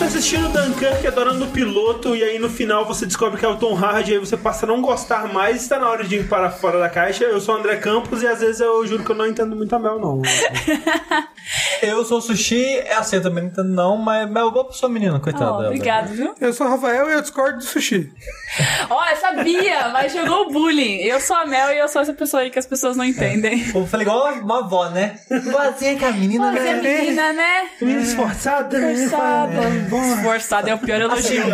tá assistindo Dunkirk, adorando o piloto, e aí no final você descobre que é o Tom Hardy, aí você passa a não gostar mais, está na hora de ir para fora da caixa. Eu sou o André Campos e às vezes eu juro que eu não entendo muito a Mel, não. Eu sou Sushi, é assim, eu também não entendo não, mas, mas eu vou pra sua menina, coitada. Oh, obrigado, viu? Eu sou o Rafael e eu discordo do sushi. Ó, eu sabia, mas chegou o bullying. Eu sou a Mel e eu sou essa pessoa aí que as pessoas não entendem. Eu falei igual uma, uma avó, né? Vozinha que a menina, Você é né? menina, né? Menina esforçada, né? Esforçada. Esforçada é o pior elogio.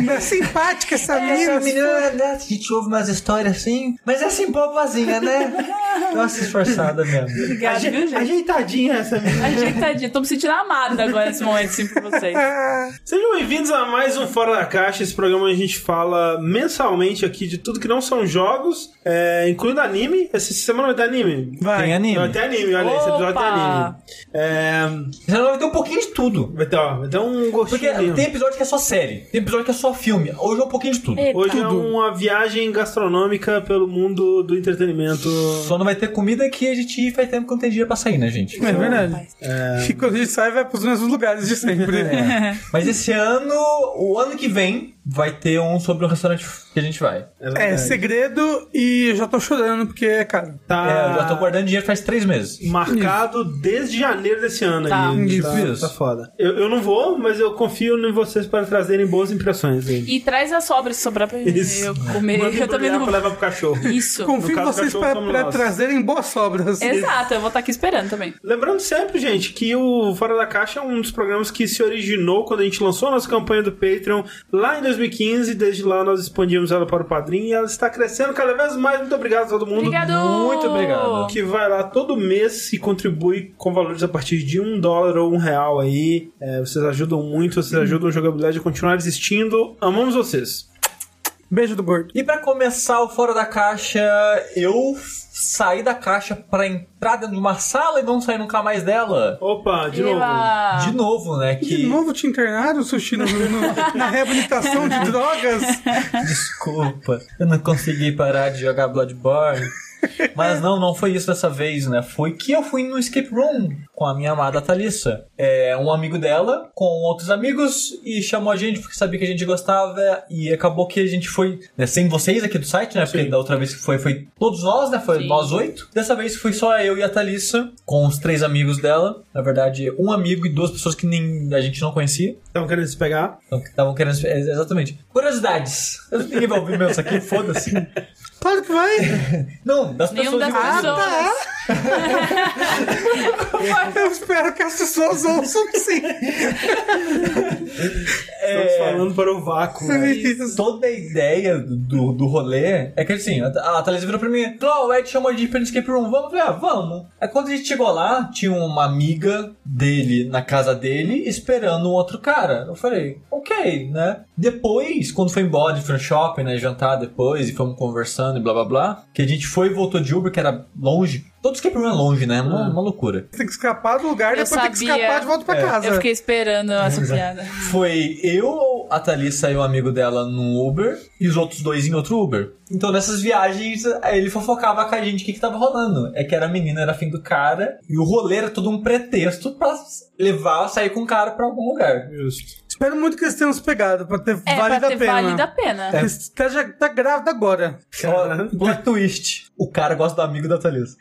Não é simpática essa Essa menina. menina, né? A gente ouve umas histórias assim, mas é assim, boazinha, né? Nossa, esforçada mesmo. Obrigada, viu, gente? Ajeitadinha essa menina. Ajeitadinha. Tô me sentindo amada agora nesse momento, sim, por vocês. Sejam bem-vindos a mais um Fora da Caixa, esse programa onde a gente fala mensalmente aqui de tudo que não são jogos, é, incluindo anime. Essa semana vai ter anime? Vai. Tem anime. Vai ter anime, olha, esse episódio tem anime. É, Você vai ter um pouquinho de tudo. vai, ter, ó, vai ter um Porque gostinho. tem episódio que é só série, tem episódio que é só filme. Hoje é um pouquinho de tudo. Eita. Hoje é uma viagem gastronômica pelo mundo do entretenimento. Só não vai ter comida que a gente faz tempo que não tem dia pra sair, né, gente? É verdade. Rapaz. E quando a gente sai, vai pros mesmos lugares de sempre. É. Mas esse ano, o ano que vem, vai ter um sobre o restaurante que a gente vai. É, verdade. segredo e eu já tô chorando porque é caro. Tá É, eu já tô guardando dinheiro faz três meses. marcado desde janeiro desse ano. Tá. aí. Isso, tá, isso. tá foda. Eu, eu não vou, mas eu confio em vocês para trazerem boas impressões. aí. E traz as sobras se sobrar pra Isso. eu comer. Manda Eu também não pra levar pro cachorro. Isso. Confio em vocês cachorro pra, somos pra nós. trazerem boas sobras. Exato, eu vou estar aqui esperando também. Lembrando sempre, gente, que o Fora da Caixa é um dos programas que se originou quando a gente lançou a nossa campanha do Patreon lá em 2015. Desde lá nós expandimos ela para o Padrim e ela está crescendo cada vez mais. Muito obrigado a todo mundo. Obrigado! Muito obrigado. Que vai lá todo mês e contribui com valores a partir de um dólar ou um real aí. É, vocês ajudam muito, vocês ajudam a jogabilidade a continuar existindo. Amamos vocês. Beijo do gordo. E pra começar o Fora da Caixa, eu saí da caixa pra entrar dentro de uma sala e não sair nunca mais dela. Opa, de novo. Eba! De novo, né? Que... De novo te internaram, Sushi, no- no- na reabilitação de drogas? Desculpa, eu não consegui parar de jogar Bloodborne. Mas não, não foi isso dessa vez, né? Foi que eu fui no escape room com a minha amada Thalissa. É, um amigo dela, com outros amigos, e chamou a gente porque sabia que a gente gostava. E acabou que a gente foi, né, sem vocês aqui do site, né? Porque Sim. da outra vez que foi, foi todos nós, né? Foi Sim. nós oito. Dessa vez foi só eu e a Thalissa, com os três amigos dela. Na verdade, um amigo e duas pessoas que nem a gente não conhecia. Estão querendo se pegar? Então, estavam querendo. é, Exatamente. Curiosidades. Ninguém vai ouvir mesmo isso aqui, foda-se. Claro que vai. Não, das Nenhum pessoas. das pessoas. Eu espero que as pessoas ouçam sim. Estamos falando para o vácuo. né? Toda a ideia do, do rolê é que assim, a, a Thalys virou pra mim, Clau, o Ed chamou a gente pra ir no escape room, vamos? Eu falei, ah, vamos. Aí quando a gente chegou lá, tinha uma amiga dele na casa dele esperando um outro cara. Eu falei, ok, né? Depois, quando foi embora, foi no shopping, né? Jantar depois e fomos conversando e blá blá blá. Que a gente foi e voltou de Uber, que era longe. Todo escape room é longe, né? Uma, uma loucura. Tem que escapar do lugar, Eu depois tem que sabia. escapar de volta pra casa. Eu fiquei esperando essa piada. Foi eu, a Thalissa e o amigo dela num Uber e os outros dois em outro Uber. Então nessas viagens, ele fofocava com a gente o que, que tava rolando. É que era a menina, era fim do cara, e o rolê era todo um pretexto pra levar, sair com o cara pra algum lugar. Justo. Espero muito que eles tenham se pegado pra ter É, valido pra ter a pena. valido a pena. Ele Tá, já, tá grávida agora. Plot twist. O cara gosta do amigo da Thalissa.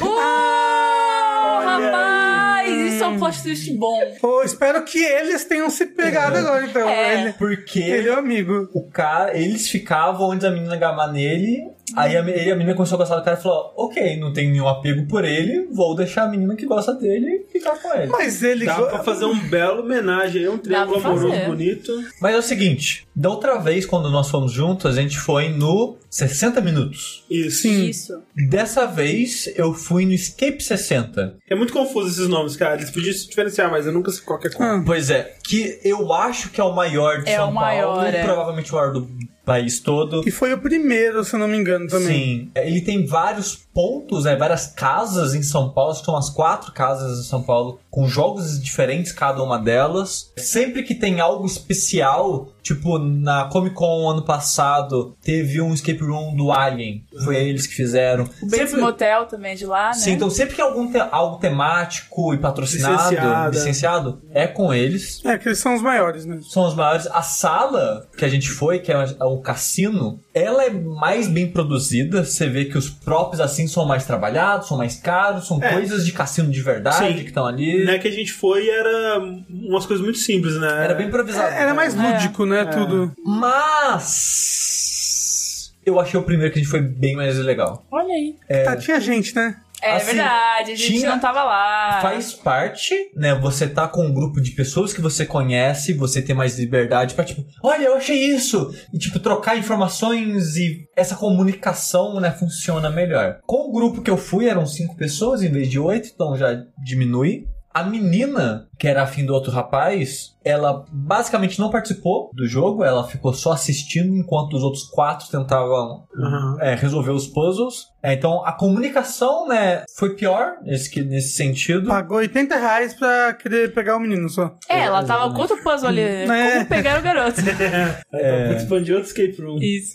Uh, rapaz! Isso é um plot twist bom. Pô, espero que eles tenham se pegado agora, então. É. Ele, Porque ele é o amigo. o cara, eles ficavam antes da menina gamar nele. Aí a, ele, a menina começou a gostar do cara e falou: Ok, não tem nenhum apego por ele, vou deixar a menina que gosta dele ficar com ele. Mas ele. Dá pra fazer um belo homenagem aí, um triângulo amoroso fazer. bonito. Mas é o seguinte, da outra vez, quando nós fomos juntos, a gente foi no 60 Minutos. Isso. Sim. Isso. Dessa vez, eu fui no Escape 60. É muito confuso esses nomes, cara. Eles podiam se diferenciar, mas eu nunca sei qual é qual. Ah. Pois é, que eu acho que é o maior de É São o maior, Paulo, é. provavelmente o maior do país todo. E foi o primeiro, se eu não me engano, também. Sim, ele tem vários pontos, né, várias casas em São Paulo, acho que são umas quatro casas em São Paulo, com jogos diferentes cada uma delas. Sempre que tem algo especial, Tipo, na Comic Con ano passado, teve um escape room do Alien. Foi eles que fizeram. O Bates Sempre- Motel também é de lá, né? Sim, então sempre que algum te- algo temático e patrocinado, Licenciado. licenciado, é com eles. É, que eles são os maiores, né? São os maiores. A sala que a gente foi, que é o cassino, ela é mais bem produzida. Você vê que os props assim são mais trabalhados, são mais caros, são É. coisas de cassino de verdade Sim. que estão ali. Né, que a gente foi era umas coisas muito simples, né? Era bem improvisado. Era mais lúdico, né? Tudo. Mas. Eu achei o primeiro que a gente foi bem mais legal. Olha aí. Tá, tinha gente, né? É Assim, verdade, a gente tinha- não tava lá. Faz parte, né? Você tá com um grupo de pessoas que você conhece, você tem mais liberdade pra, tipo, olha, eu achei isso! E, tipo, trocar informações e essa comunicação, né, funciona melhor. Com o grupo que eu fui, eram cinco pessoas em vez de oito, então já diminui. A menina, que era afim do outro rapaz, ela basicamente não participou do jogo, ela ficou só assistindo enquanto os outros quatro tentavam Aham. é, resolver os puzzles. É, então a comunicação, né, foi pior nesse, nesse sentido. Pagou 80 reais pra querer pegar o menino só. É, ela tava com outro puzzle ali. É. Como pegar o garoto. É. Participando de outro escape room. Isso.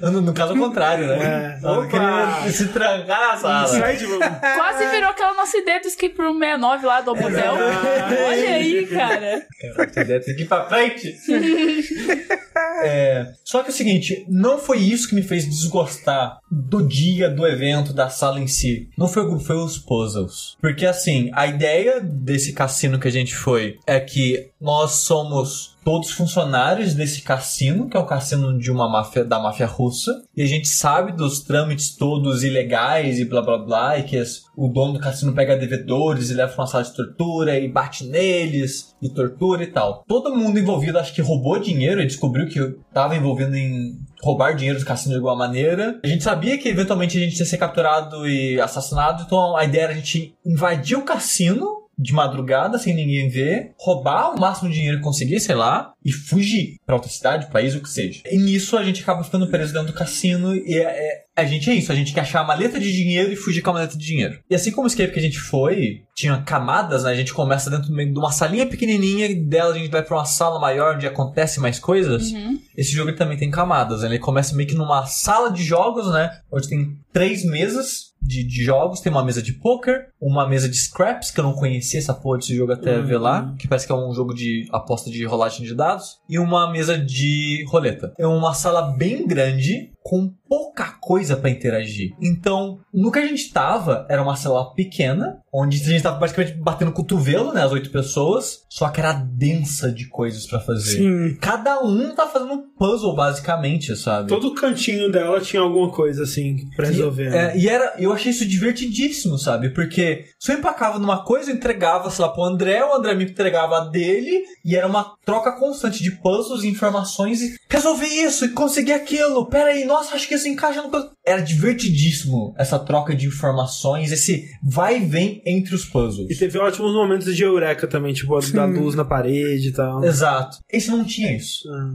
No, no caso, ao contrário, né? É. Queria se trancar na sala. Inside room. Quase virou aquela nossa ideia do Escape Room 69 lá do motel. Olha aí, cara. Caraca, deve ter que ir pra frente. É, só que é o seguinte, não foi isso que me fez desgostar do dia, do evento, da sala em si. Não foi o grupo, foi os puzzles. Porque assim, a ideia desse cassino que a gente foi é que nós somos todos funcionários desse cassino, que é o cassino de uma máfia da máfia russa, e a gente sabe dos trâmites todos ilegais e blá blá blá, e que as- o dono do cassino pega devedores e leva pra uma sala de tortura e bate neles e tortura e tal. Todo mundo envolvido acho que roubou dinheiro e descobriu que tava envolvido em roubar dinheiro do cassino de alguma maneira. A gente sabia que eventualmente a gente ia ser capturado e assassinado, então a ideia era a gente invadir o cassino de madrugada, sem ninguém ver, roubar o máximo de dinheiro que conseguir, sei lá, e fugir pra outra cidade, país, o que seja. E nisso a gente acaba ficando preso dentro do cassino e é, é- a gente é isso, a gente quer achar a maleta de dinheiro e fugir com a maleta de dinheiro. E assim como o escape que a gente foi, tinha camadas, né? A gente começa dentro de uma salinha pequenininha e dela a gente vai pra uma sala maior onde acontece mais coisas. Uhum. Esse jogo também tem camadas, né? Ele começa meio que numa sala de jogos, né? Onde tem três mesas de, de jogos. Tem uma mesa de poker, uma mesa de scraps, que eu não conhecia essa porra desse jogo até Uhum. ver lá, que parece que é um jogo de aposta de rolagem de dados. E uma mesa de roleta. É uma sala bem grande, com pouca coisa pra interagir. Então, no que a gente tava, era uma sala pequena, onde a gente tava basicamente batendo cotovelo, né? As oito pessoas. Só que era densa de coisas pra fazer. Sim. Cada um tá fazendo um puzzle, basicamente, sabe? Todo cantinho dela tinha alguma coisa assim pra resolver. né? É, e era, eu achei isso divertidíssimo, sabe? Porque se eu empacava numa coisa, eu entregava, sei lá, pro André, o André me entregava a dele, e era uma troca constante de puzzles e informações e resolvi isso e consegui aquilo. Pera aí, nossa, acho que isso encaixa no. Era divertidíssimo essa troca de informações, esse vai e vem entre os puzzles. E teve ótimos momentos de eureka também, tipo, da luz na parede e tal. Exato. Esse não tinha isso. Ah.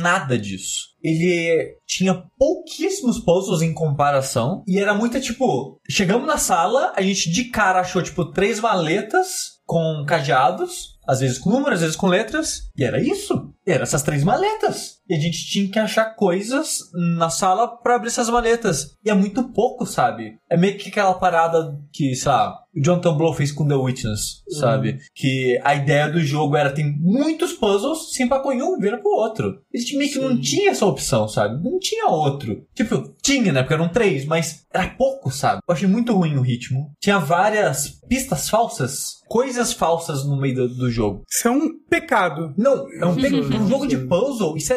Nada disso. Ele tinha pouquíssimos puzzles em comparação. E era muito tipo: chegamos na sala, a gente de cara achou tipo três maletas com cadeados, às vezes com números, às vezes com letras. E era isso. Eram essas três maletas. E a gente tinha que achar coisas na sala pra abrir essas maletas. E é muito pouco, sabe? É meio que aquela parada que, sei lá, Jonathan Blow fez com The Witness, sabe? Que a ideia do jogo era tem muitos puzzles, se empacou em um, vira pro outro. A gente meio que não tinha essa opção, sabe? Não tinha outro. Tipo, tinha, né? Porque eram três, mas era pouco, sabe? Eu achei muito ruim o ritmo. Tinha várias pistas falsas, coisas falsas no meio do, do jogo. Isso é um pecado. Não, é um, pe- um jogo de puzzle, isso é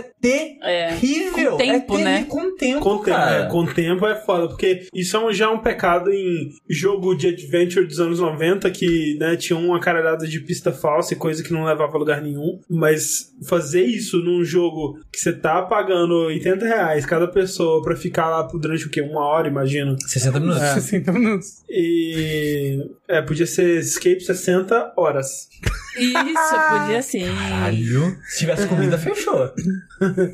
É. terrível. Com tempo, é terrível né? Com tempo, Com tempo, cara. é, com tempo é foda, porque isso é um- já um pecado em jogo de adventure dos anos 90, que né, tinha uma caralhada de pista falsa e coisa que não levava a lugar nenhum. Mas fazer isso num jogo que você tá pagando 80 reais cada pessoa pra ficar lá por durante o quê? Uma hora, imagino. 60 minutos. 60 minutos. E. É, podia ser Escape 60 horas. Isso, podia sim. Caralho. Se tivesse comida, fechou.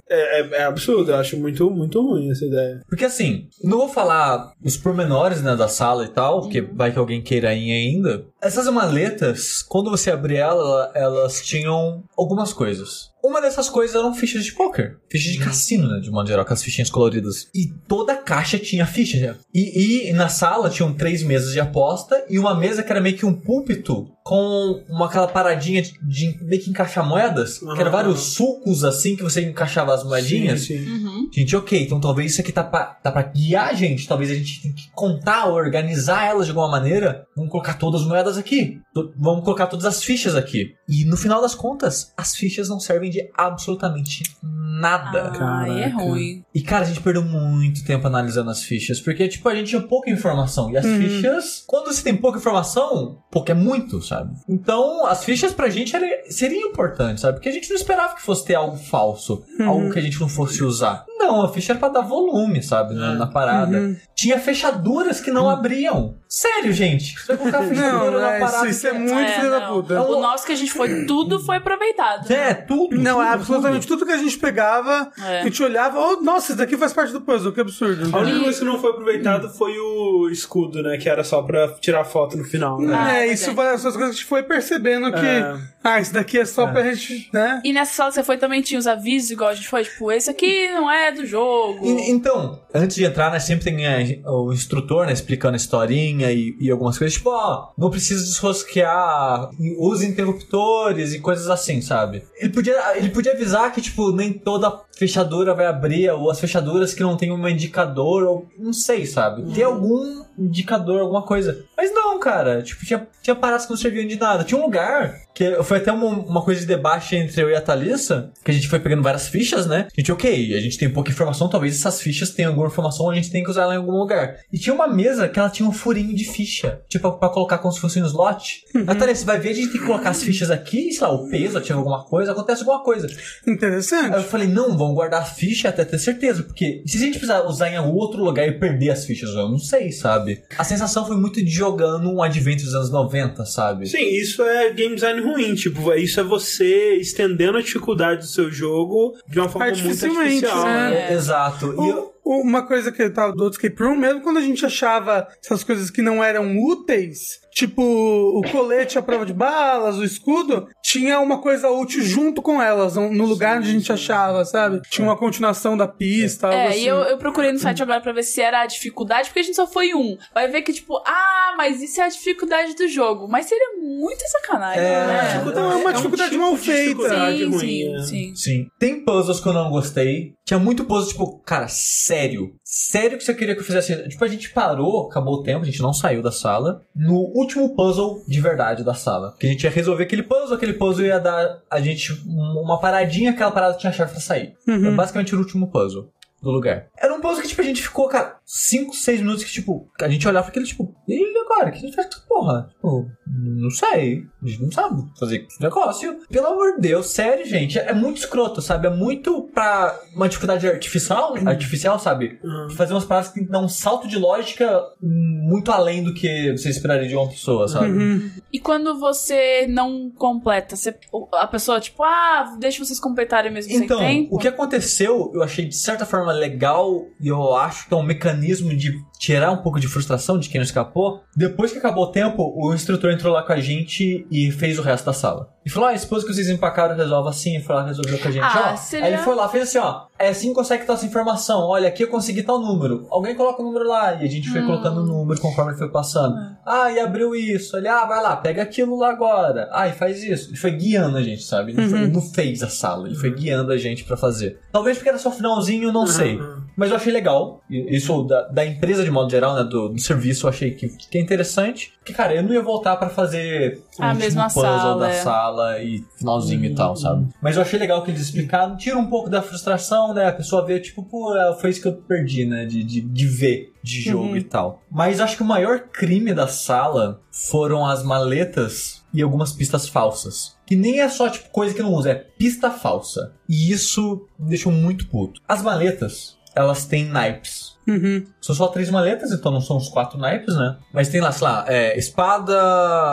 É, é- é absurdo, eu acho muito, muito ruim essa ideia. Porque assim, não vou falar os pormenores né, da sala e tal, porque vai que alguém queira ir ainda. Essas maletas, quando você abria ela, elas tinham algumas coisas. Uma dessas coisas eram fichas de poker. Fichas de cassino, né? De modo geral, com as fichinhas coloridas. E toda a caixa tinha ficha. já. E, e na sala tinham três mesas de aposta e uma mesa que era meio que um púlpito com uma aquela paradinha de, de meio que encaixar moedas. Que eram vários sulcos assim que você encaixava as moedinhas. Sim, sim. Uhum. Gente, ok, então talvez isso aqui tá pra, tá pra guiar a gente. Talvez a gente tenha que contar, organizar elas de alguma maneira. Vamos colocar todas as moedas aqui. Vamos colocar todas as fichas aqui. E no final das contas, as fichas não servem de absolutamente nada. Ah, é ruim. E cara, a gente perdeu muito tempo analisando as fichas. Porque, tipo, a gente tinha pouca informação. E as Uhum. fichas, quando você tem pouca informação, pouco é muito, sabe? Então, as fichas pra gente era, seriam importantes, sabe? Porque a gente não esperava que fosse ter algo falso. Uhum. Algo que a gente não fosse usar. Não, a ficha era pra dar volume, sabe? Na, na parada. Uhum. Tinha fechaduras que não abriam. Sério, gente. Você vai colocar fechadura Não, na é, parada. isso, isso é que muito É, filho da puta. O nosso que a gente foi, tudo foi aproveitado. É, tudo. Não, tudo, é absolutamente tudo que a gente pegava, É. a gente olhava, oh, nossa, isso daqui faz parte do puzzle, que absurdo. A única coisa que não foi aproveitado foi o escudo, né? Que era só pra tirar foto no final. Né? Ah, é, é isso vai, essas coisas que a gente foi percebendo que, É. ah, isso daqui é só pra gente, né? E nessa sala que você foi também tinha os avisos, igual a gente foi, tipo, esse aqui não é do jogo. E- então, antes de entrar, né, sempre tem é, o instrutor, né, explicando a historinha e, e algumas coisas, tipo, ó, não precisa desrosquear, use interruptores e coisas assim, sabe? Ele podia, ele podia avisar que, tipo, nem toda fechadura vai abrir, ou as fechaduras que não tem um indicador, ou não sei, sabe? Tem algum indicador, alguma coisa. Mas não, cara, tipo, tinha, tinha paradas que não serviam de nada. Tinha um lugar que foi até uma, uma coisa de debate entre eu e a Thalissa, que a gente foi pegando várias fichas, né? A gente, ok, a gente tem pouca informação, talvez essas fichas tenham alguma informação, a gente tem que usar ela em algum lugar. E tinha uma mesa que ela tinha um furinho de ficha, tipo, pra colocar como se fosse um slot. A Thalissa vai ver, a gente tem que colocar as fichas aqui, sei lá, o peso, tinha alguma coisa, acontece alguma coisa. Aí eu Interessante. falei, não, vamos guardar a ficha até ter certeza, porque se a gente precisar usar em algum outro lugar e perder as fichas, eu não sei, sabe? A sensação foi muito de jogando um Advent dos anos 90, sabe? Sim, isso é game design ruim. Tipo, isso é você estendendo a dificuldade do seu jogo de uma forma muito artificial. né? Né? É, Exato. E eu- O- Uma coisa que eu tava do outro escape room, mesmo quando a gente achava essas coisas que não eram úteis, tipo o colete à prova de balas, o escudo, tinha uma coisa útil junto com elas, no lugar onde a gente achava, sabe? Tinha uma continuação da pista, algo É, assim. e eu, eu procurei no site agora pra ver se era a dificuldade, porque a gente só foi um. Vai ver que, tipo, ah, mas isso é a dificuldade do jogo. Mas seria muita sacanagem, É, né? É uma dificuldade tipo mal feita. dificuldade Sim, ruim, sim, né? sim. Sim. Tem puzzles que eu não gostei. Tinha muito puzzle, tipo, cara, sério. Sério que você queria que eu fizesse. Tipo, a gente parou, acabou o tempo, a gente não saiu da sala. No último puzzle de verdade da sala. Que a gente ia resolver aquele puzzle, aquele puzzle ia dar a gente um- uma paradinha, aquela parada tinha chave pra sair. Uhum. É basicamente o último puzzle do lugar. Era um puzzle que, tipo, a gente ficou, cara, 5, 6 minutos que, tipo, a gente olhava pra aquele, tipo, e agora? O que a gente faz com essa porra? Tipo, não sei. A gente não sabe fazer esse negócio. Pelo amor de Deus, sério, gente. É muito escroto, sabe? É muito pra uma dificuldade artificial, artificial, sabe? Fazer umas paradas que dar um salto de lógica muito além do que você esperaria de uma pessoa, sabe? Uhum. E quando você não completa, você, a pessoa, tipo, ah, deixa vocês completarem mesmo Então, sem tempo? o que aconteceu, eu achei de certa forma legal e eu acho que é um mecanismo de tirar um pouco de frustração de quem não escapou. Depois que acabou o tempo, o instrutor entrou lá com a gente e fez o resto da sala. E falou: Ah, depois que vocês empacaram, resolve assim. E foi lá resolveu com a gente. Ah, ó. seria- Aí ele foi lá, fez assim: Ó, é assim que consegue tal essa informação. Olha, aqui eu consegui tal número. Alguém coloca o número lá. E a gente foi Hum. colocando o número conforme ele foi passando. Ah, e abriu isso. Ele, ah, vai lá, pega aquilo lá agora. Ah, e faz isso. Ele foi guiando a gente, sabe? Ele, foi- ele não fez a sala, ele foi guiando a gente pra fazer. Talvez porque era só finalzinho, não sei. Mas eu achei legal. Isso da, da empresa de modo geral, né? Do, do serviço, eu achei que, que é interessante. Porque, cara, eu não ia voltar pra fazer o A mesma puzzle sala, da é. sala e finalzinho e tal, sabe? Mas eu achei legal que eles explicaram. Tira um pouco da frustração, né? A pessoa vê, tipo, pô, é, foi isso que eu perdi, né? De, de, de ver de jogo e tal. Mas acho que o maior crime da sala foram as maletas e algumas pistas falsas. Que nem é só, tipo, coisa que não usa, é pista falsa. E isso me deixou muito puto. As maletas, elas têm naipes. Uhum. São só três maletas, então não são os quatro naipes, né? Mas tem lá, sei lá, é, espada,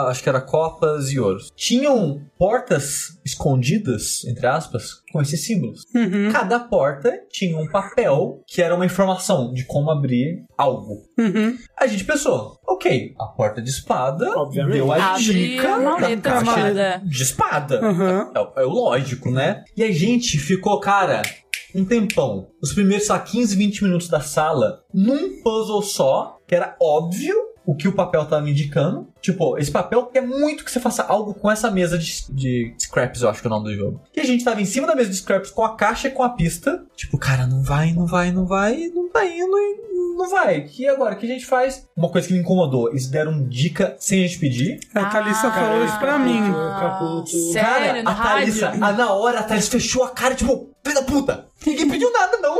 acho que era copas e ouros. Tinham portas escondidas, entre aspas, com esses símbolos. Uhum. Cada porta tinha um papel que era uma informação de como abrir algo. Uhum. A gente pensou, ok, a porta de espada Obviamente. deu a Abre dica a da de caixa espada. de espada. Uhum. É, é o lógico, né? E a gente ficou, cara, um tempão. Os primeiros, sei lá, 15, 20 minutos da sala, num puzzle só, que era óbvio o que o papel tava me indicando. Tipo, esse papel quer muito que você faça algo com essa mesa de, de scraps, eu acho que é o nome do jogo. E a gente tava em cima da mesa de scraps com a caixa e com a pista. Tipo, cara, não vai, não vai, não vai, não tá indo e não vai. E agora, o que a gente faz? Uma coisa que me incomodou, eles deram dica sem a gente pedir. A Thalissa Ah, falou isso pra mim. Caputo. Sério, cara, a Thalissa, a, na hora a Thalissa fechou a cara, tipo, filho da puta, ninguém pediu nada, não.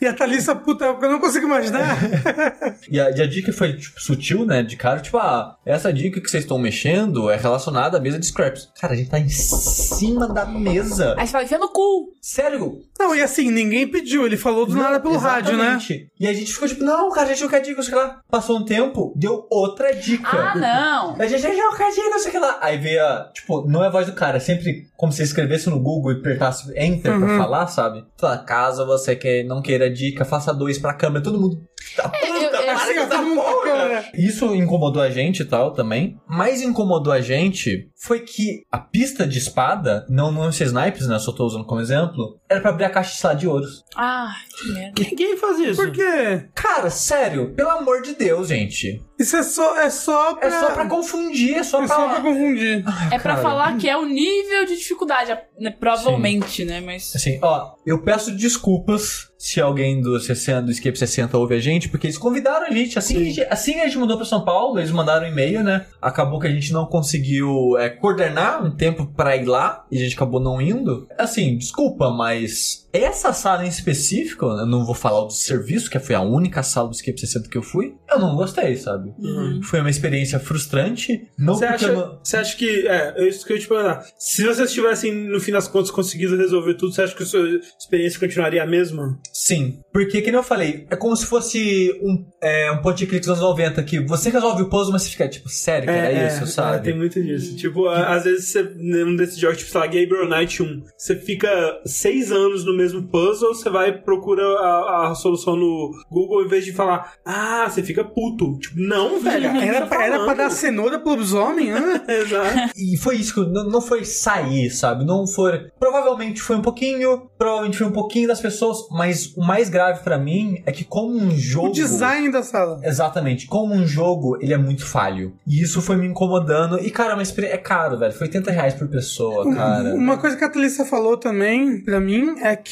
E a Thalissa, puta, eu não consigo imaginar. E a, e a dica foi, tipo, sutil, né? De cara, tipo, ah, essa dica que vocês estão mexendo é relacionada à mesa de scraps. Cara, a gente tá em cima da mesa. Aí você fala, enfia no cu. Sério? Não, e assim, ninguém pediu, ele falou do nada pelo rádio, né? Exatamente. E a gente ficou tipo, não, cara, a gente não quer dica, não sei o que lá. Passou um tempo, deu outra dica. Ah, não. A gente não quer dica, não sei o que lá. Aí veio a, tipo, não é a voz do cara, é sempre como se escrevesse no Google e apertasse Enter pra Uhum. falar, sabe? Fala, caso você que não queira dica, faça dois pra câmera, todo mundo. Tá puta, eu- eu- para Assim, com ó, essa todo mundo com a porra. Isso incomodou a gente e tal também. Mais incomodou a gente foi que a pista de espada, não, não esses snipes, né? Eu só tô usando como exemplo, era pra abrir a caixa de sala de ouros. Ah, que merda. Ninguém faz isso. Por quê? Cara, sério, pelo amor de Deus, gente. Isso é só, é só pra... É só pra confundir, é só É pra. só pra confundir. É pra cara. falar que é o nível de dificuldade, né? provavelmente, né? Mas. Assim, ó, eu peço desculpas se alguém do 60, do Escape 60 ouve a gente, porque eles convidaram a gente. Assim, que a gente, assim que a gente mudou pra São Paulo, eles mandaram um e-mail, né? Acabou que a gente não conseguiu é, coordenar um tempo pra ir lá, e a gente acabou não indo. Assim, desculpa, mas essa sala em específico, eu não vou falar do serviço, que foi a única sala do Escape 60 que eu fui, eu não gostei, sabe? Uhum. Foi uma experiência frustrante. Não Você acha, não... você acha que. É, é isso que eu ia te perguntar. Se vocês tivessem, no fim das contas, conseguido resolver tudo, você acha que a sua experiência continuaria a mesma? Sim, porque, que eu falei, é como se fosse um, é, um and click dos anos 90, que você resolve o puzzle, mas você fica tipo, sério que era isso, sabe? é, tem muito disso. Tipo, a- às vezes você, num desses jogos, tipo, sei lá, Gabriel Knight 1, você fica seis anos no mesmo puzzle, você vai e procura a, a solução no Google, em vez de falar, ah, você fica puto. Tipo, não, velho. Era, tá era pra dar cenoura pro lobisomem, né? Exato. E foi isso, que não, não foi sair, sabe? Não foi. Provavelmente foi um pouquinho, provavelmente foi um pouquinho das pessoas, mas o mais grave pra mim é que, como um jogo. O design da sala. Exatamente, como um jogo, ele é muito falho. E isso foi me incomodando. E, cara, experiência. É caro, velho. Foi 80 reais por pessoa, cara. Uma coisa que a Thalissa falou também, pra mim, é que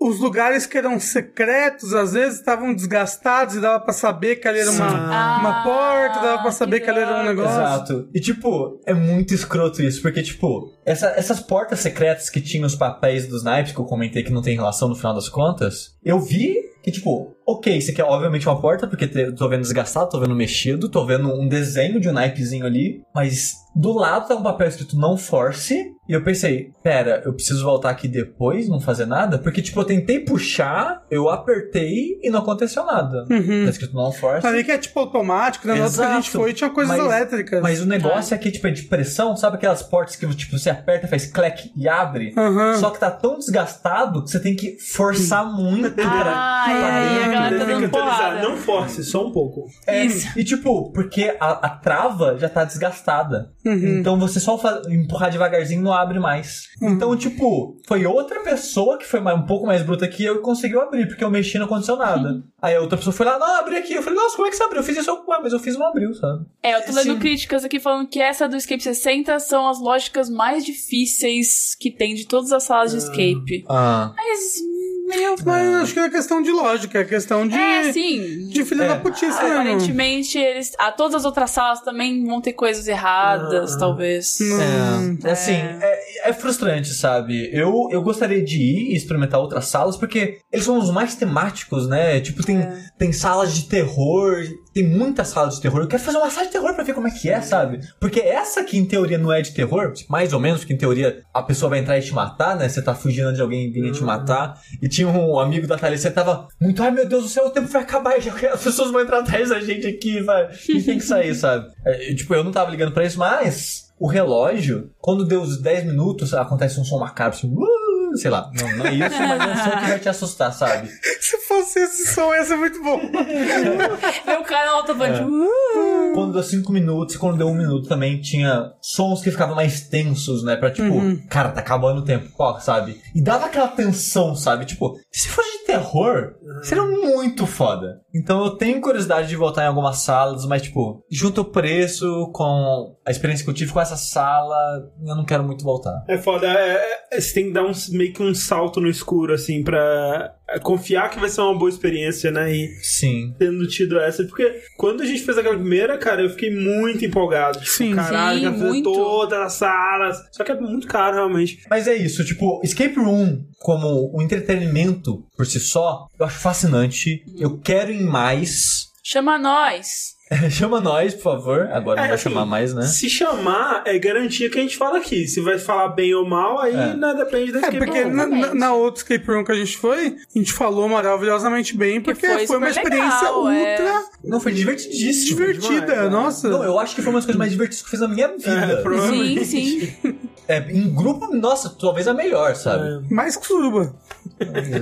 os lugares que eram secretos, às vezes, estavam desgastados e dava pra saber que ali era uma, Ah, uma porta, dava pra que saber que ali era um negócio. Exato. E, tipo, é muito escroto isso, porque, tipo, essa- essas portas secretas que tinham os papéis dos naipes, que eu comentei que não tem relação no final das contas, eu vi que, tipo, ok, isso aqui é obviamente uma porta, porque tô vendo desgastado, tô vendo mexido, tô vendo um desenho de um naipezinho ali, mas do lado tá um papel escrito não force, e eu pensei, pera, eu preciso voltar aqui depois, não fazer nada? Porque, tipo, eu tentei puxar, eu apertei e não aconteceu nada. Uhum. Tá escrito não force. Ali que é tipo automático, né? Na outra que a gente Exato. foi tinha coisas Mas- elétricas. Mas o negócio é que, tipo, é de pressão, sabe aquelas portas que, tipo, você aperta, faz clack e abre? Aham. Só que tá tão desgastado que você tem que forçar muito pra... Ai, pra ai, dentro. a galera tá porrada. Não force, só um pouco. É, Isso. E, tipo, porque a, a trava já tá desgastada. Uhum. Então você só empurrar devagarzinho não abre mais. Então, tipo, foi outra pessoa que foi mais- um pouco mais bruta que eu e conseguiu abrir, porque eu mexi e não aconteceu nada. Aí a outra pessoa foi lá, não, abri aqui. Eu falei, nossa, como é que você abriu? Eu fiz isso, ué, mas eu fiz e não abriu, sabe? É, eu tô lendo Sim. críticas aqui falando que essa do Escape 60 são as lógicas mais difíceis que tem de todas as salas de escape. Ah. Mas, meu. Mas acho que não é questão de lógica, é questão de. É, sim. De filha É. da putice, né? Aparentemente, eles. Ah, todas as outras salas também vão ter coisas erradas, Ah. talvez. É, assim, é, é frustrante, sabe? Eu, eu gostaria de ir e experimentar outras salas, porque eles são os mais temáticos, né? Tipo, tem, É. tem salas de terror, tem muitas salas de terror. Eu quero fazer uma sala de terror pra ver como é que é, sabe? Porque essa que em teoria não é de terror, mais ou menos, que em teoria a pessoa vai entrar e te matar, né? Você tá fugindo de alguém e vinha te matar. E tinha um amigo da Thalissa tava muito, ai meu Deus do céu, o tempo vai acabar, já, as pessoas vão entrar atrás da gente aqui, vai. Gente tem que sair, sabe? É, tipo, eu não tava ligando pra isso, mas o relógio, quando deu os 10 minutos, acontece um som macabro, assim, uh, sei lá, não, não é isso, mas é um som que vai te assustar, sabe? Se fosse esse som, ia ser muito bom. Meu cara alto-falante. É. Uh, Quando deu 5 minutos e quando deu um minuto também tinha sons que ficavam mais tensos, né? Pra tipo, cara, tá acabando o tempo, ó, sabe? E dava aquela tensão, sabe? Tipo, se fosse de terror, seria muito foda. Então eu tenho curiosidade de voltar em algumas salas, mas tipo, junto o preço com a experiência que eu tive com essa sala, eu não quero muito voltar. É foda, é, é- você tem que dar um, meio que um salto no escuro, assim, pra confiar que vai ser uma boa experiência, né? E Sim. tendo tido essa. Porque quando a gente fez aquela primeira, cara, eu fiquei muito empolgado. Tipo, Sim. caralho, Sim, muito. todas as salas. Só que é muito caro, realmente. Mas é isso, tipo, Escape Room como um entretenimento por si só, eu acho fascinante. Eu quero ir em mais. chama nós. Chama nós, por favor. Agora não É, vai assim, chamar mais, né? Se chamar, é garantia que a gente fala aqui. Se vai falar bem ou mal, aí É. né, depende da É, escape porque room. na, na, na outra escape room que a gente foi, a gente falou maravilhosamente bem, porque foi foi, uma experiência legal, é. ultra Não, foi divertidíssimo. divertida. demais, é. Nossa. Não, eu acho que foi uma das coisas mais divertidas que eu fiz na minha É, vida. provavelmente. Sim, sim. É, em grupo, nossa, talvez a melhor, sabe? Mais que suruba.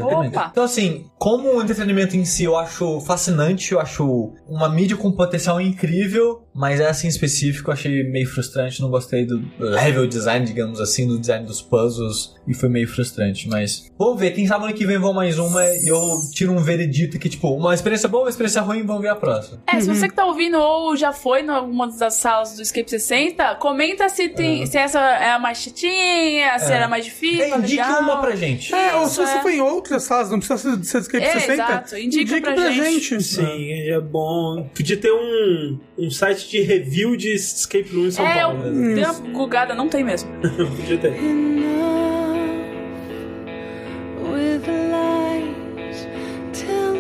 Opa. Então, assim, como o entretenimento em si eu acho fascinante, eu acho uma mídia com potencial incrível, mas essa em específico eu achei meio frustrante, não gostei do level design, digamos assim, do design dos puzzles, e foi meio frustrante, mas vamos ver, quem sabe ano que vem vão mais uma e eu tiro um veredito que, tipo, uma experiência boa, uma experiência ruim, vamos ver a próxima. É, se você que tá ouvindo ou já foi em alguma das salas do Escape 60, comenta se, tem, se essa é a mais chatinha, se É. era mais difícil. É, indique legal. uma pra gente. É, ou se você é. foi em outras salas, não precisa ser, de escape É, 60. exato. Indica pra gente. Sim, é bom. Podia ter um, um site de review de escape room em São É, Paulo. o- tem uma gugada, não tem mesmo. Podia ter. Tell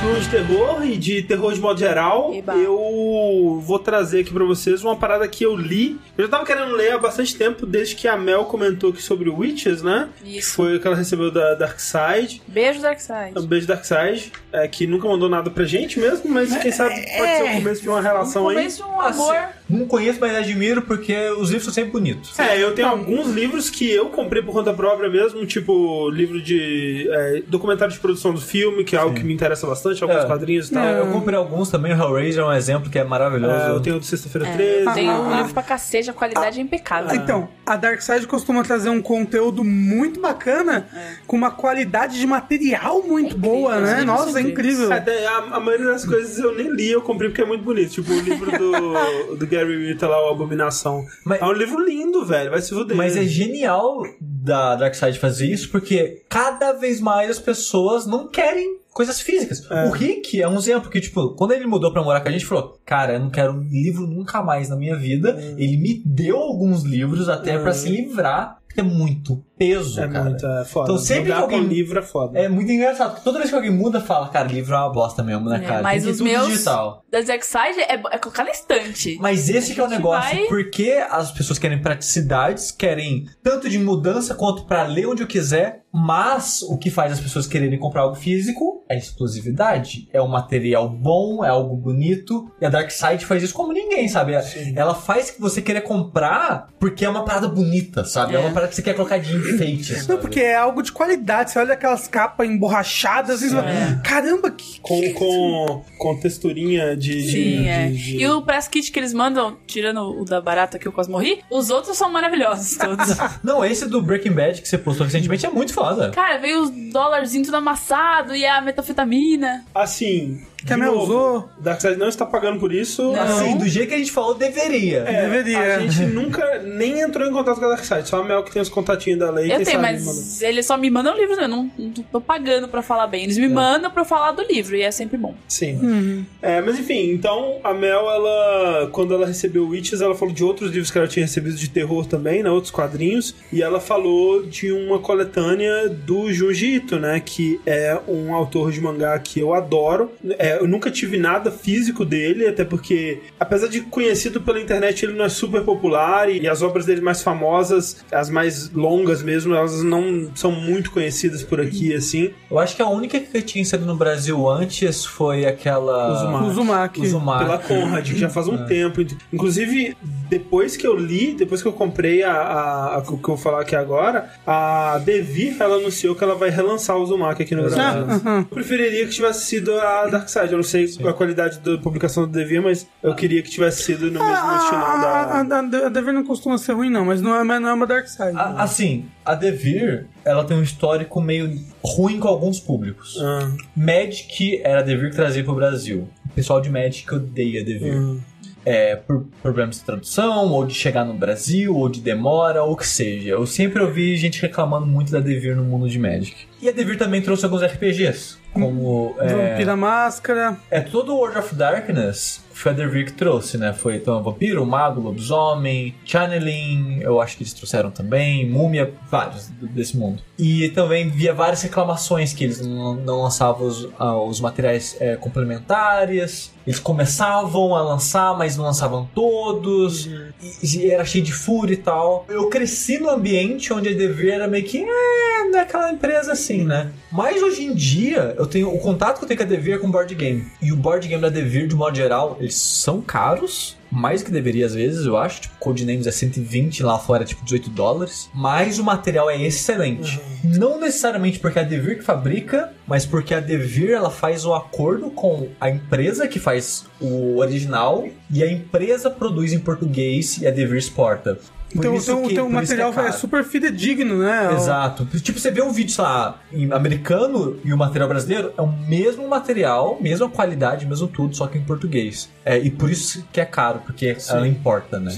de room de terror e de terror de modo geral, Eba. eu vou trazer aqui pra vocês uma parada que eu li. Eu já tava querendo ler há bastante tempo, desde que a Mel comentou aqui sobre Witches, né? Isso. Foi o que ela recebeu da Dark Side. Beijo, Darkseid. Um beijo Dark Side, é, que nunca mandou nada pra gente mesmo, mas quem sabe pode ser o começo de uma relação aí. Começo um amor. Não conheço, mas admiro porque os livros são sempre bonitos. É, eu tenho alguns livros que eu comprei por conta própria mesmo, tipo livro de é, documentário de produção do filme, que é algo que me interessa bastante, alguns É. quadrinhos e tal. Eu comprei alguns também, o Hellraiser é um exemplo que é maravilhoso. É, eu tenho o do Sexta-feira É, 13. tem um Ah. livro pra cacete, a qualidade é impecável. Então, a Darkseid costuma trazer um conteúdo muito bacana, com uma qualidade de material muito incrível, boa, né? livros Nossa, é incrível. Até a, a maioria das coisas eu nem li, eu comprei porque é muito bonito. Tipo o livro do, do Gary Whitta lá, o Abominação. Mas- É um livro lindo, velho. Vai se fuder. Mas é genial da Darkseid fazer isso porque cada vez mais as pessoas não querem coisas físicas. É. O Rick é um exemplo que, tipo, quando ele mudou pra morar com a gente, falou: Cara, eu não quero um livro nunca mais na minha vida. Hum. Ele me deu alguns livros até pra se livrar, é muito peso, É cara. muito é foda. Então, sempre que alguém- com livro é foda. É muito engraçado, porque toda vez que alguém muda, fala, cara, livro é uma bosta mesmo, né, É, cara? mas Tem os meus- digital. Da Darkseid é, é colocar na estante. Mas esse que é o negócio, vai- porque as pessoas querem praticidades, querem tanto de mudança quanto pra ler onde eu quiser, mas o que faz as pessoas quererem comprar algo físico é exclusividade. É um material bom, é algo bonito, e a Darkseid faz isso como ninguém, sabe? Ela faz que você querer comprar porque é uma parada bonita, sabe? É, É. uma parada que você quer colocar de enfeite. Não, porque é algo de qualidade. Você olha aquelas capas emborrachadas e você fala, caramba, que. Com, com, com texturinha de. de- Sim, de- é. de- E o press kit que eles mandam, tirando o da barata que eu quase morri, os outros são maravilhosos todos. Não, esse do Breaking Bad que você postou recentemente é muito foda. Cara, veio os dólarzinhos tudo amassado e a metafetamina. Assim. Que a Mel usou. Darkseid não está pagando por isso. Não. Assim, do jeito que a gente falou, deveria. É, Deveria. A gente nunca nem entrou em contato com a Darkseid, só a Mel que tem os contatinhos da lei. Eu tenho, mas eles só me mandam livros, eu não, não tô pagando pra falar bem. Eles me mandam pra eu falar do livro e é sempre bom. Sim. É, mas enfim, então a Mel, ela, quando ela recebeu Witches, ela falou de outros livros que ela tinha recebido de terror também, né? Outros quadrinhos. E ela falou de uma coletânea do Junji Ito, né? Que é um autor de mangá que eu adoro. É, eu nunca tive nada físico dele, até porque, apesar de conhecido pela internet, ele não é super popular e, e as obras dele mais famosas, as mais longas mesmo, elas não são muito conhecidas por aqui, assim. Eu acho que a única que tinha saído no Brasil antes foi aquela. Uzumaki. Uzumaki. Uzumaki. pela Conrad, que já faz um tempo. Inclusive, depois que eu li, depois que eu comprei a, a, a- o que eu vou falar aqui agora, a Devir, ela anunciou que ela vai relançar o Uzumaki aqui no Brasil. Ah, aham. Eu preferiria que tivesse sido a Eu não sei a qualidade da publicação do Devir, mas eu queria que tivesse sido no mesmo estilo A, a, da... a, a Dever não costuma ser ruim, não, mas não é, não é uma Dark Side. A- assim, a Devir, ela tem um histórico meio ruim com alguns públicos. Ah, Magic era a Devir que trazia pro Brasil. O pessoal de Magic odeia a Devir. hum. É, por problemas de tradução, ou de chegar no Brasil, ou de demora, ou o que seja. Eu sempre ouvi gente reclamando muito da Devir no mundo de Magic. E a Devir também trouxe alguns RPGs, como... É, Vampira Máscara. é todo o World of Darkness foi a Devir que trouxe, né? Foi então Vampiro, Mago, Lobisomem, Channeling, eu acho que eles trouxeram também, Múmia, vários desse mundo. E também via várias reclamações que eles não, não lançavam os, ah, os materiais é, complementares, eles começavam a lançar, mas não lançavam todos, e, e era cheio de fúria e tal. Eu cresci no ambiente onde a Devir era meio que, é, é aquela empresa assim, né? Mas hoje em dia, eu tenho o contato que eu tenho com a Devir é com board game. E o board game da Devir, de modo geral, eles são caros. Mais que deveria às vezes, eu acho. Tipo, Codenames é 120, lá fora é tipo 18 dólares. Mas o material é excelente. Não necessariamente porque é a Devir que fabrica, mas porque a Devir ela faz o acordo com a empresa que faz o original e a empresa produz em português e a Devir exporta. Então, então, que- então o é material é, caro. super fidedigno, né? Exato. Tipo, você vê um vídeo, sei lá, em americano e o material brasileiro, é o mesmo material, mesma qualidade, mesmo tudo, só que em português. É, e por isso que é caro, porque ela importa, né?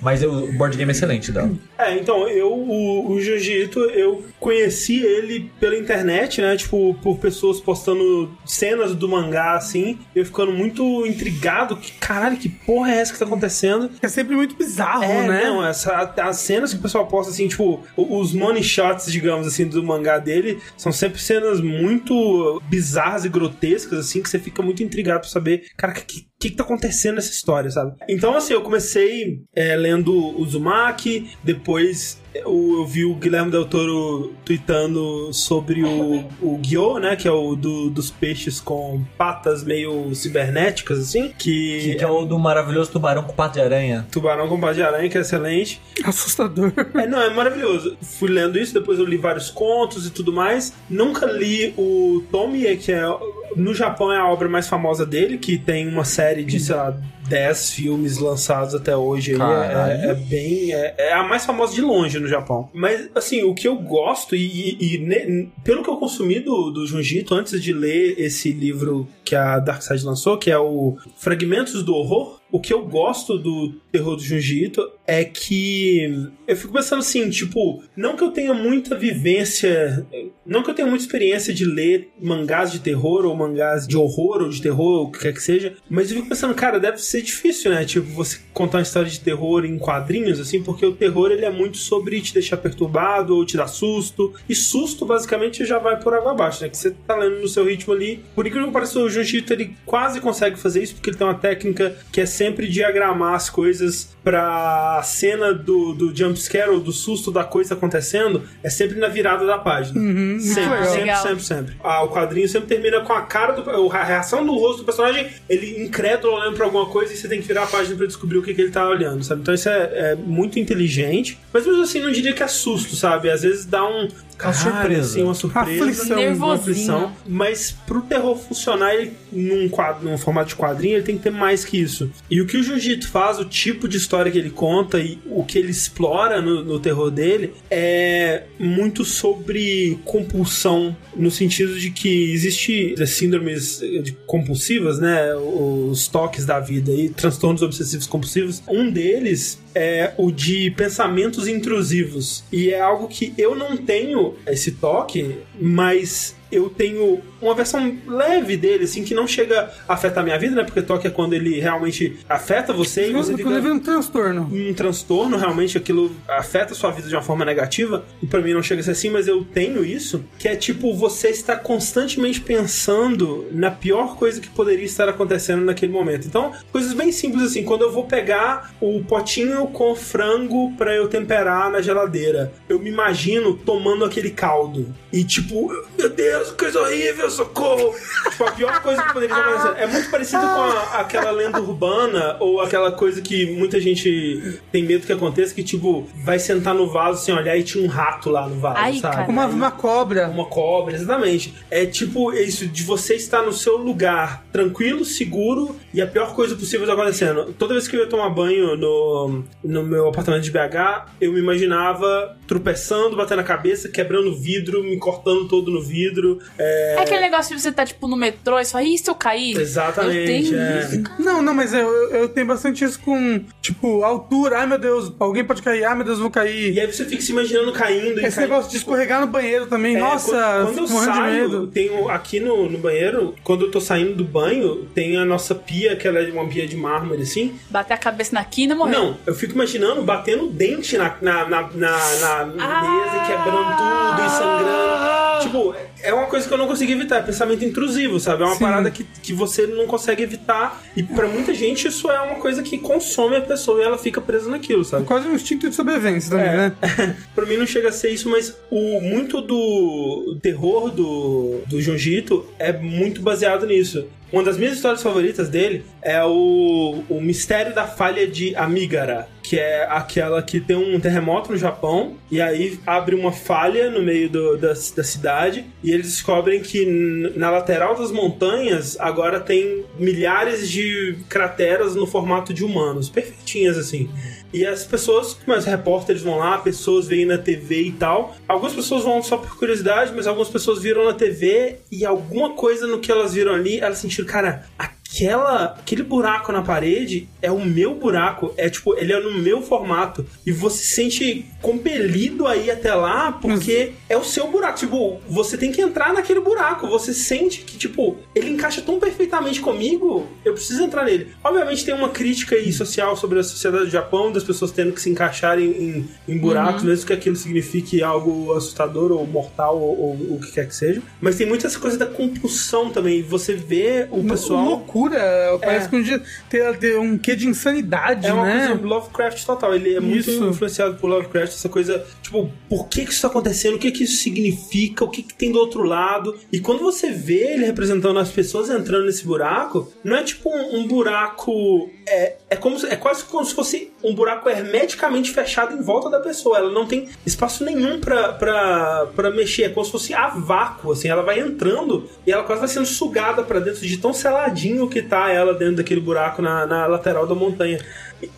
Mas eu- o board game é excelente dela. É, então, eu, o, o Jiu-Jitsu, eu conheci ele pela internet, né? Tipo, por pessoas postando cenas do mangá, assim. Eu ficando muito intrigado. Que, caralho, que porra é essa que tá acontecendo? É sempre muito bizarro, É, né? não, essa, as cenas que o pessoal posta, assim, tipo, os money shots, digamos assim, do mangá dele, são sempre cenas muito bizarras e grotescas, assim, que você fica muito intrigado pra saber, cara, o que, que, tá acontecendo nessa história, sabe? Então, assim, eu comecei é, lendo o Uzumaki, depois eu, eu vi o Guilherme Del Toro tweetando sobre o, o Gyo, né, que é o do- dos peixes com patas meio cibernéticas, assim, que... Que é o do maravilhoso tubarão com pato de aranha. Tubarão com pata de aranha, que é excelente. Assustador. É, não, é maravilhoso. Fui lendo isso, depois eu li vários contos e tudo mais. Nunca li o Tomie, que é no Japão é a obra mais famosa dele, que tem uma série de, sei lá, 10 filmes lançados até hoje. Caralho. É, é bem. É, é a mais famosa de longe no Japão. Mas, assim, o que eu gosto, e, e- e ne- pelo que eu consumi do, do Junjito antes de ler esse livro que a Darkseid lançou, que é o Fragmentos do Horror. O que eu gosto do terror do Junjito é que eu fico pensando assim, tipo, não que eu tenha muita vivência, não que eu tenha muita experiência de ler mangás de terror ou mangás de horror ou de terror, o que quer que seja, mas eu fico pensando, cara, deve ser difícil, né? Tipo, você contar uma história de terror em quadrinhos, assim, porque o terror ele é muito sobre te deixar perturbado ou te dar susto, e susto basicamente já vai por água abaixo, né? Que você tá lendo no seu ritmo ali. Por incrível que pareça, o Junjito ele quase consegue fazer isso, porque ele tem uma técnica que é sempre diagramar as coisas pra cena do, do jumpscare ou do susto da coisa acontecendo, é sempre na virada da página. sempre, legal. sempre, sempre, sempre. Ah, o quadrinho sempre termina com a cara do. A reação do rosto do personagem, ele incrédulo olhando pra alguma coisa e você tem que virar a página pra descobrir o que, que ele tá olhando, sabe? Então isso é, é muito inteligente. Mas mesmo assim, não diria que é susto, sabe? Às vezes dá um. Uma surpresa. Assim, uma surpresa. Aflição. Uma aflição. Mas pro terror funcionar ele, num, quadro, num formato de quadrinho, ele tem que ter mais que isso. E o que o Jiu-Jitsu faz, o tipo de história que ele conta e o que ele explora no, no terror dele é muito sobre compulsão, no sentido de que existe as síndromes de compulsivas, né? Os toques da vida e transtornos obsessivos compulsivos. Um deles é o de pensamentos intrusivos. E é algo que eu não tenho esse toque, mas eu tenho uma versão leve dele, assim, que não chega a afetar a minha vida, né? Porque toque é quando ele realmente afeta você e você Inclusive um transtorno. um transtorno, realmente aquilo afeta a sua vida de uma forma negativa. E pra mim não chega a ser assim, mas eu tenho isso, que é tipo você está constantemente pensando na pior coisa que poderia estar acontecendo naquele momento. Então, coisas bem simples assim, quando eu vou pegar o potinho com frango pra eu temperar na geladeira, eu me imagino tomando aquele caldo e tipo, meu Deus, coisa horrível, socorro. tipo, a pior coisa que poderia estar acontecendo. É muito parecido com a- aquela lenda urbana ou aquela coisa que muita gente tem medo que aconteça, que tipo, vai sentar no vaso sem olhar e tinha um rato lá no vaso, Ai, sabe? cara. Uma, uma cobra. Uma cobra, exatamente. É tipo isso, de você estar no seu lugar, tranquilo, seguro, e a pior coisa possível tá acontecendo. Toda vez que eu ia tomar banho no, no meu apartamento de BH, eu me imaginava tropeçando, batendo a cabeça, quebrando o vidro, me cortando todo no vidro. É, É aquele negócio de você tá, tipo, no metrô e fala, e se eu cair? Exatamente, Eu tenho é. isso. Não, não, mas eu, eu, tenho bastante isso com, tipo, altura. Ai, meu Deus, alguém pode cair. Ai, meu Deus, eu vou E cair. aí você fica se imaginando caindo. e Esse caindo. negócio de escorregar no banheiro também. É, Nossa, quando, quando eu saio, medo. tenho aqui no, no banheiro, quando eu tô saindo do banho, tem a nossa pia, que ela é uma pia de mármore, assim. Bater a cabeça na quina e morrer. Não, eu fico imaginando batendo o dente na, na, na, na, na Ah! mesa e quebrando tudo e sangrando. Tipo, é uma coisa que eu não consigo evitar, é pensamento intrusivo, sabe? É uma Sim. parada que, que você não consegue evitar. E pra muita gente isso é uma coisa que consome a pessoa e ela fica presa naquilo, sabe? Quase um instinto de sobrevivência também, É. né? pra mim não chega a ser isso, mas o muito do terror do, do Jiu-Jitsu é muito baseado nisso. Uma das minhas histórias favoritas dele é o, o Mistério da Falha de Amigara, que é aquela que tem um terremoto no Japão e aí abre uma falha no meio do- da, da cidade e eles descobrem que na lateral das montanhas agora tem milhares de crateras no formato de humanos, perfeitinhas assim. E as pessoas, mas repórteres vão lá, pessoas veem na TV e tal. Algumas pessoas vão só por curiosidade, mas algumas pessoas viram na TV e alguma coisa no que elas viram ali, elas sentiram, cara, aquela, aquele buraco na parede é o meu buraco, é tipo, ele é no meu formato. E você se sente compelido a ir até lá porque é o seu buraco. Tipo, você tem que entrar naquele buraco. Você sente que, tipo, ele encaixa tão perfeitamente comigo, eu preciso entrar nele. Obviamente tem uma crítica aí social sobre a sociedade do Japão, das pessoas tendo que se encaixarem em, em buracos, mesmo que aquilo signifique algo assustador ou mortal ou, ou o que quer que seja. Mas tem muitas coisas da compulsão também. Você vê o pessoal. Loucura. Parece É. que um dia tem, tem um quê de insanidade, É uma né? coisa Lovecraft total. Ele é muito Isso. influenciado por Lovecraft, essa coisa, tipo, por que que isso tá acontecendo? O que que isso significa? O que que tem do outro lado? E quando você vê ele representando as pessoas entrando nesse buraco, não é tipo um, um buraco. É, é, como é quase como se fosse um buraco hermeticamente fechado em volta da pessoa. Ela não tem espaço nenhum pra mexer. É como se fosse a vácuo, assim. Ela vai entrando e ela quase vai sendo sugada pra dentro de tão seladinho que tá ela dentro daquele buraco na, na lateral da montanha.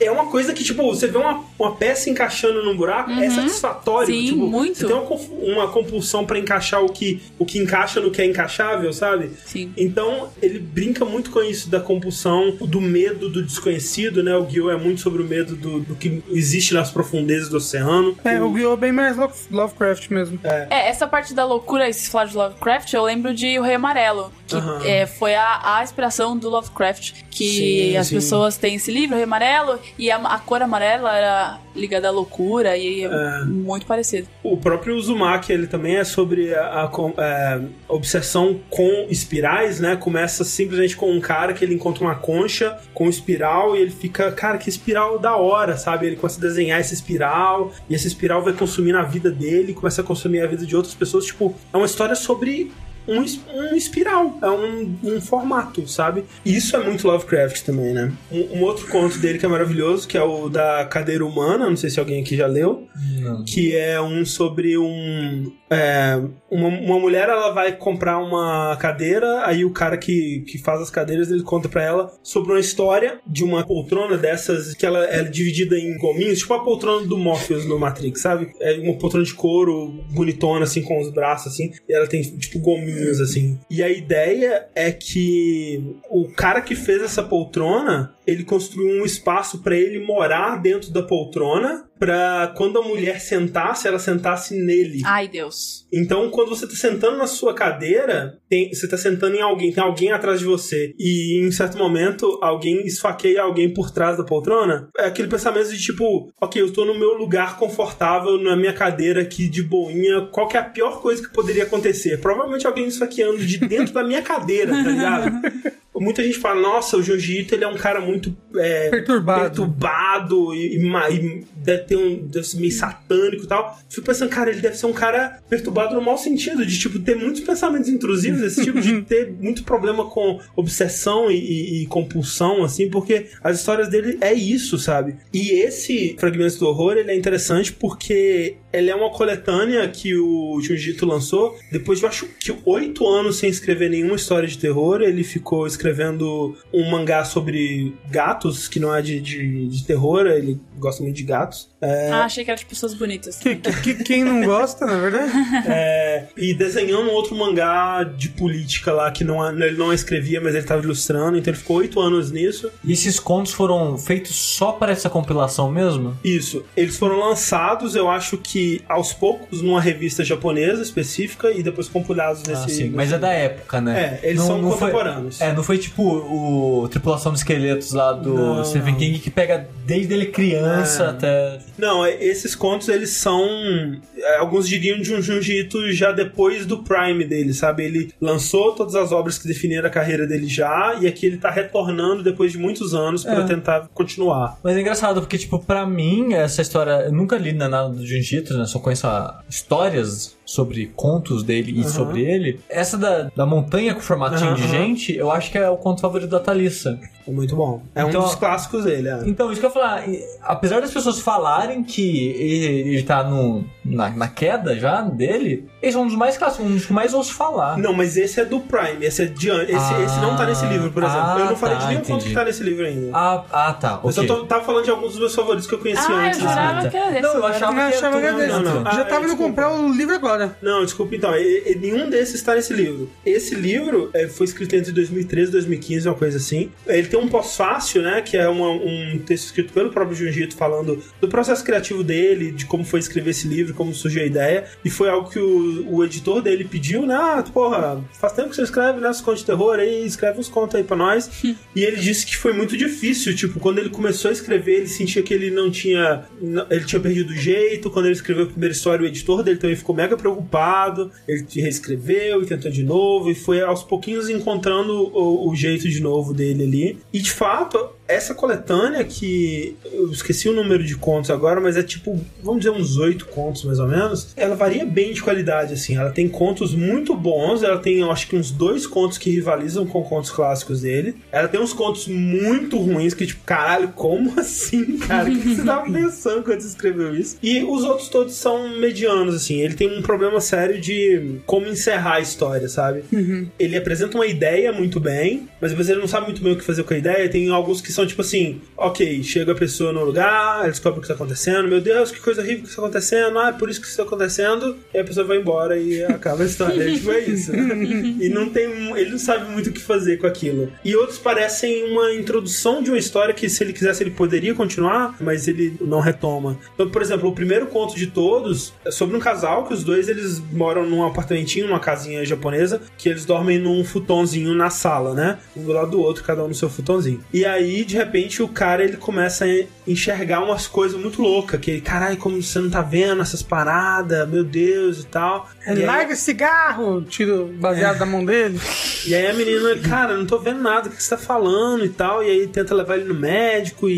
É uma coisa que, tipo, você vê uma, uma peça encaixando num buraco, é satisfatório. Sim, tipo, muito. Você tem uma, uma compulsão pra encaixar o que, o que encaixa no que é encaixável, sabe? Sim. Então, ele brinca muito com isso da compulsão, do medo do desconhecido, né? O Guiô é muito sobre o medo do, do que existe nas profundezas do oceano. É, o Guiô é bem mais Love- Lovecraft mesmo. É, essa parte da loucura, esse falar de Lovecraft, eu lembro de O Rei Amarelo, que Aham. é, foi a, a inspiração do Lovecraft, que Sim, as sim. pessoas têm esse livro, Amarelo, e a, a cor amarela era ligada à loucura, e é, muito parecido. O próprio Uzumaki, ele também é sobre a, a é, obsessão com espirais, né? Começa simplesmente com um cara que ele encontra uma concha com espiral e ele fica, cara, que espiral da hora, sabe? Ele começa a desenhar essa espiral e essa espiral vai consumir a vida dele, começa a consumir a vida de outras pessoas. Tipo, é uma história sobre um, um espiral, é um, um formato, sabe? Isso é muito Lovecraft também, né? Um, um outro conto dele que é maravilhoso, que é o da cadeira humana, não sei se alguém aqui já leu, Não. que é um sobre um. é, uma, uma mulher ela vai comprar uma cadeira, aí o cara que, que faz as cadeiras ele conta pra ela sobre uma história de uma poltrona dessas que ela é dividida em gominhos, tipo a poltrona do Morpheus no Matrix, sabe? É uma poltrona de couro bonitona, assim, com os braços, assim, e ela tem tipo gominhos, assim. E a ideia é que o cara que fez essa poltrona ele construiu um espaço pra ele morar dentro da poltrona, pra quando a mulher sentasse, ela sentasse nele. Ai, Deus. Então, quando você tá sentando na sua cadeira, tem- você tá sentando em alguém, tem alguém atrás de você, e em certo momento alguém esfaqueia alguém por trás da poltrona, é aquele pensamento de tipo, ok, eu tô no meu lugar confortável, na minha cadeira aqui de boinha, qual que é a pior coisa que poderia acontecer? Provavelmente alguém esfaqueando de dentro da minha cadeira, tá ligado? Muita gente fala, nossa, o Jiu-Jitsu ele é um cara muito é, Perturbado. perturbado e, e e deve ter um deve ser meio satânico e tal. Fico pensando, cara, ele deve ser um cara perturbado no mau sentido, de tipo ter muitos pensamentos intrusivos, esse tipo de ter muito problema com obsessão e, e- e compulsão, assim, porque as histórias dele é isso, sabe? E esse Fragmentos do Horror, ele é interessante porque ele é uma coletânea que o Jiu-Jitsu lançou depois de, acho que, oito anos sem escrever nenhuma história de terror. Ele ficou escrevendo um mangá sobre gatos, que não é de, de, de terror, ele gosta muito de gatos. É, Ah, achei que era de pessoas bonitas. Que, que- que- quem não gosta, na verdade? é, e desenhando um outro mangá de política lá, que não, ele não escrevia, mas ele estava ilustrando, então ele ficou oito anos nisso. E esses contos foram feitos só para essa compilação mesmo? Isso. Eles foram lançados, eu acho que aos poucos, numa revista japonesa específica e depois compilados nesse. ah, sim. nesse- Mas é da época, né? É, eles Não- são não foi- contemporâneos. É, não foi tipo o Tripulação de Esqueletos lá do Não, Stephen não. King que pega desde ele criança É. até. Não, é- esses contos eles são. é, Alguns diriam de um Junjito já depois do Prime dele, sabe? Ele lançou todas as obras que definiram a carreira dele já, e aqui ele tá retornando depois de muitos anos pra É. tentar continuar. Mas é engraçado, porque, tipo, pra mim, essa história. Eu nunca li nada do Jiu-Jitsu, né? Só conheço a- histórias sobre contos dele e Aham. sobre ele. Essa da, da montanha com formatinho de Aham. gente, eu acho que é o conto favorito da Thalissa. É muito bom. É Então- um dos clássicos dele, é. Então, isso que eu ia falar, e, apesar das pessoas falarem que ele, ele tá no, na, na queda já dele, esse é um dos mais clássicos, um dos que mais ouço falar. Não, mas esse é do Prime, esse é de esse, Ah, esse não tá nesse livro, por exemplo. ah, eu não falei tá, de nenhum conto entendi. que tá nesse livro ainda. Ah, ah tá. Eu só tô, tava falando de alguns dos meus favoritos que eu conheci Ah, eu antes. jurava tá. que era desse. Não, eu achava Eu que achava que era desse. não, não. Já Ah, tava indo comprar o livro agora. Não, desculpa então. e- e nenhum desses está nesse livro. Esse livro é, foi escrito entre 2013 e 2015, uma coisa assim. Ele tem um pós-fácil, né? Que é uma- um texto escrito pelo próprio Junjito falando do processo criativo dele, de como foi escrever esse livro, como surgiu a ideia. E foi algo que o, o editor dele pediu, né? Ah, porra, faz tempo que você escreve, né? Os contos de terror aí, escreve uns contos aí pra nós. e ele disse que foi muito difícil. Tipo, quando ele começou a escrever, ele sentia que ele não tinha. Ele tinha perdido o jeito. Quando ele escreveu a primeira história, o editor dele também ficou mega preocupado. Ele reescreveu e tentou de novo. E foi aos pouquinhos encontrando o, o jeito de novo dele ali. E de fato, essa coletânea que eu esqueci o número de contos agora, mas é tipo, vamos dizer, uns oito contos mais ou menos. Ela varia bem de qualidade, assim. Ela tem contos muito bons, ela tem, eu acho que uns dois contos que rivalizam com contos clássicos dele. Ela tem uns contos muito ruins que, tipo, caralho, como assim, cara? O que você tava pensando quando você escreveu isso? E os outros todos são medianos, assim. Ele tem um problema sério de como encerrar a história, sabe? Ele apresenta uma ideia muito bem, mas depois ele não sabe muito bem o que fazer com a ideia. Tem alguns que são tipo assim: ok, chega a pessoa no lugar, ela descobre o que está acontecendo, meu Deus, que coisa horrível que está acontecendo, ah, é por isso que isso está acontecendo, e a pessoa vai embora e acaba a história. tipo, é isso. e não tem. Ele não sabe muito o que fazer com aquilo. E outros parecem uma introdução de uma história que, se ele quisesse, ele poderia continuar, mas ele não retoma. Então, por exemplo, o primeiro conto de todos é sobre um casal que os dois eles moram num apartamentinho, numa casinha japonesa, que eles dormem num futonzinho na sala, né? Um do lado do outro, cada um no seu futonzinho. E aí, de repente, o cara ele começa a enxergar umas coisas muito loucas, que ele, caralho, como você não tá vendo essas paradas, meu Deus e tal. E aí- Larga esse cigarro! Tiro baseado da mão dele. e aí a menina, cara, não tô vendo nada, o que você tá falando e tal. E aí tenta levar ele no médico e,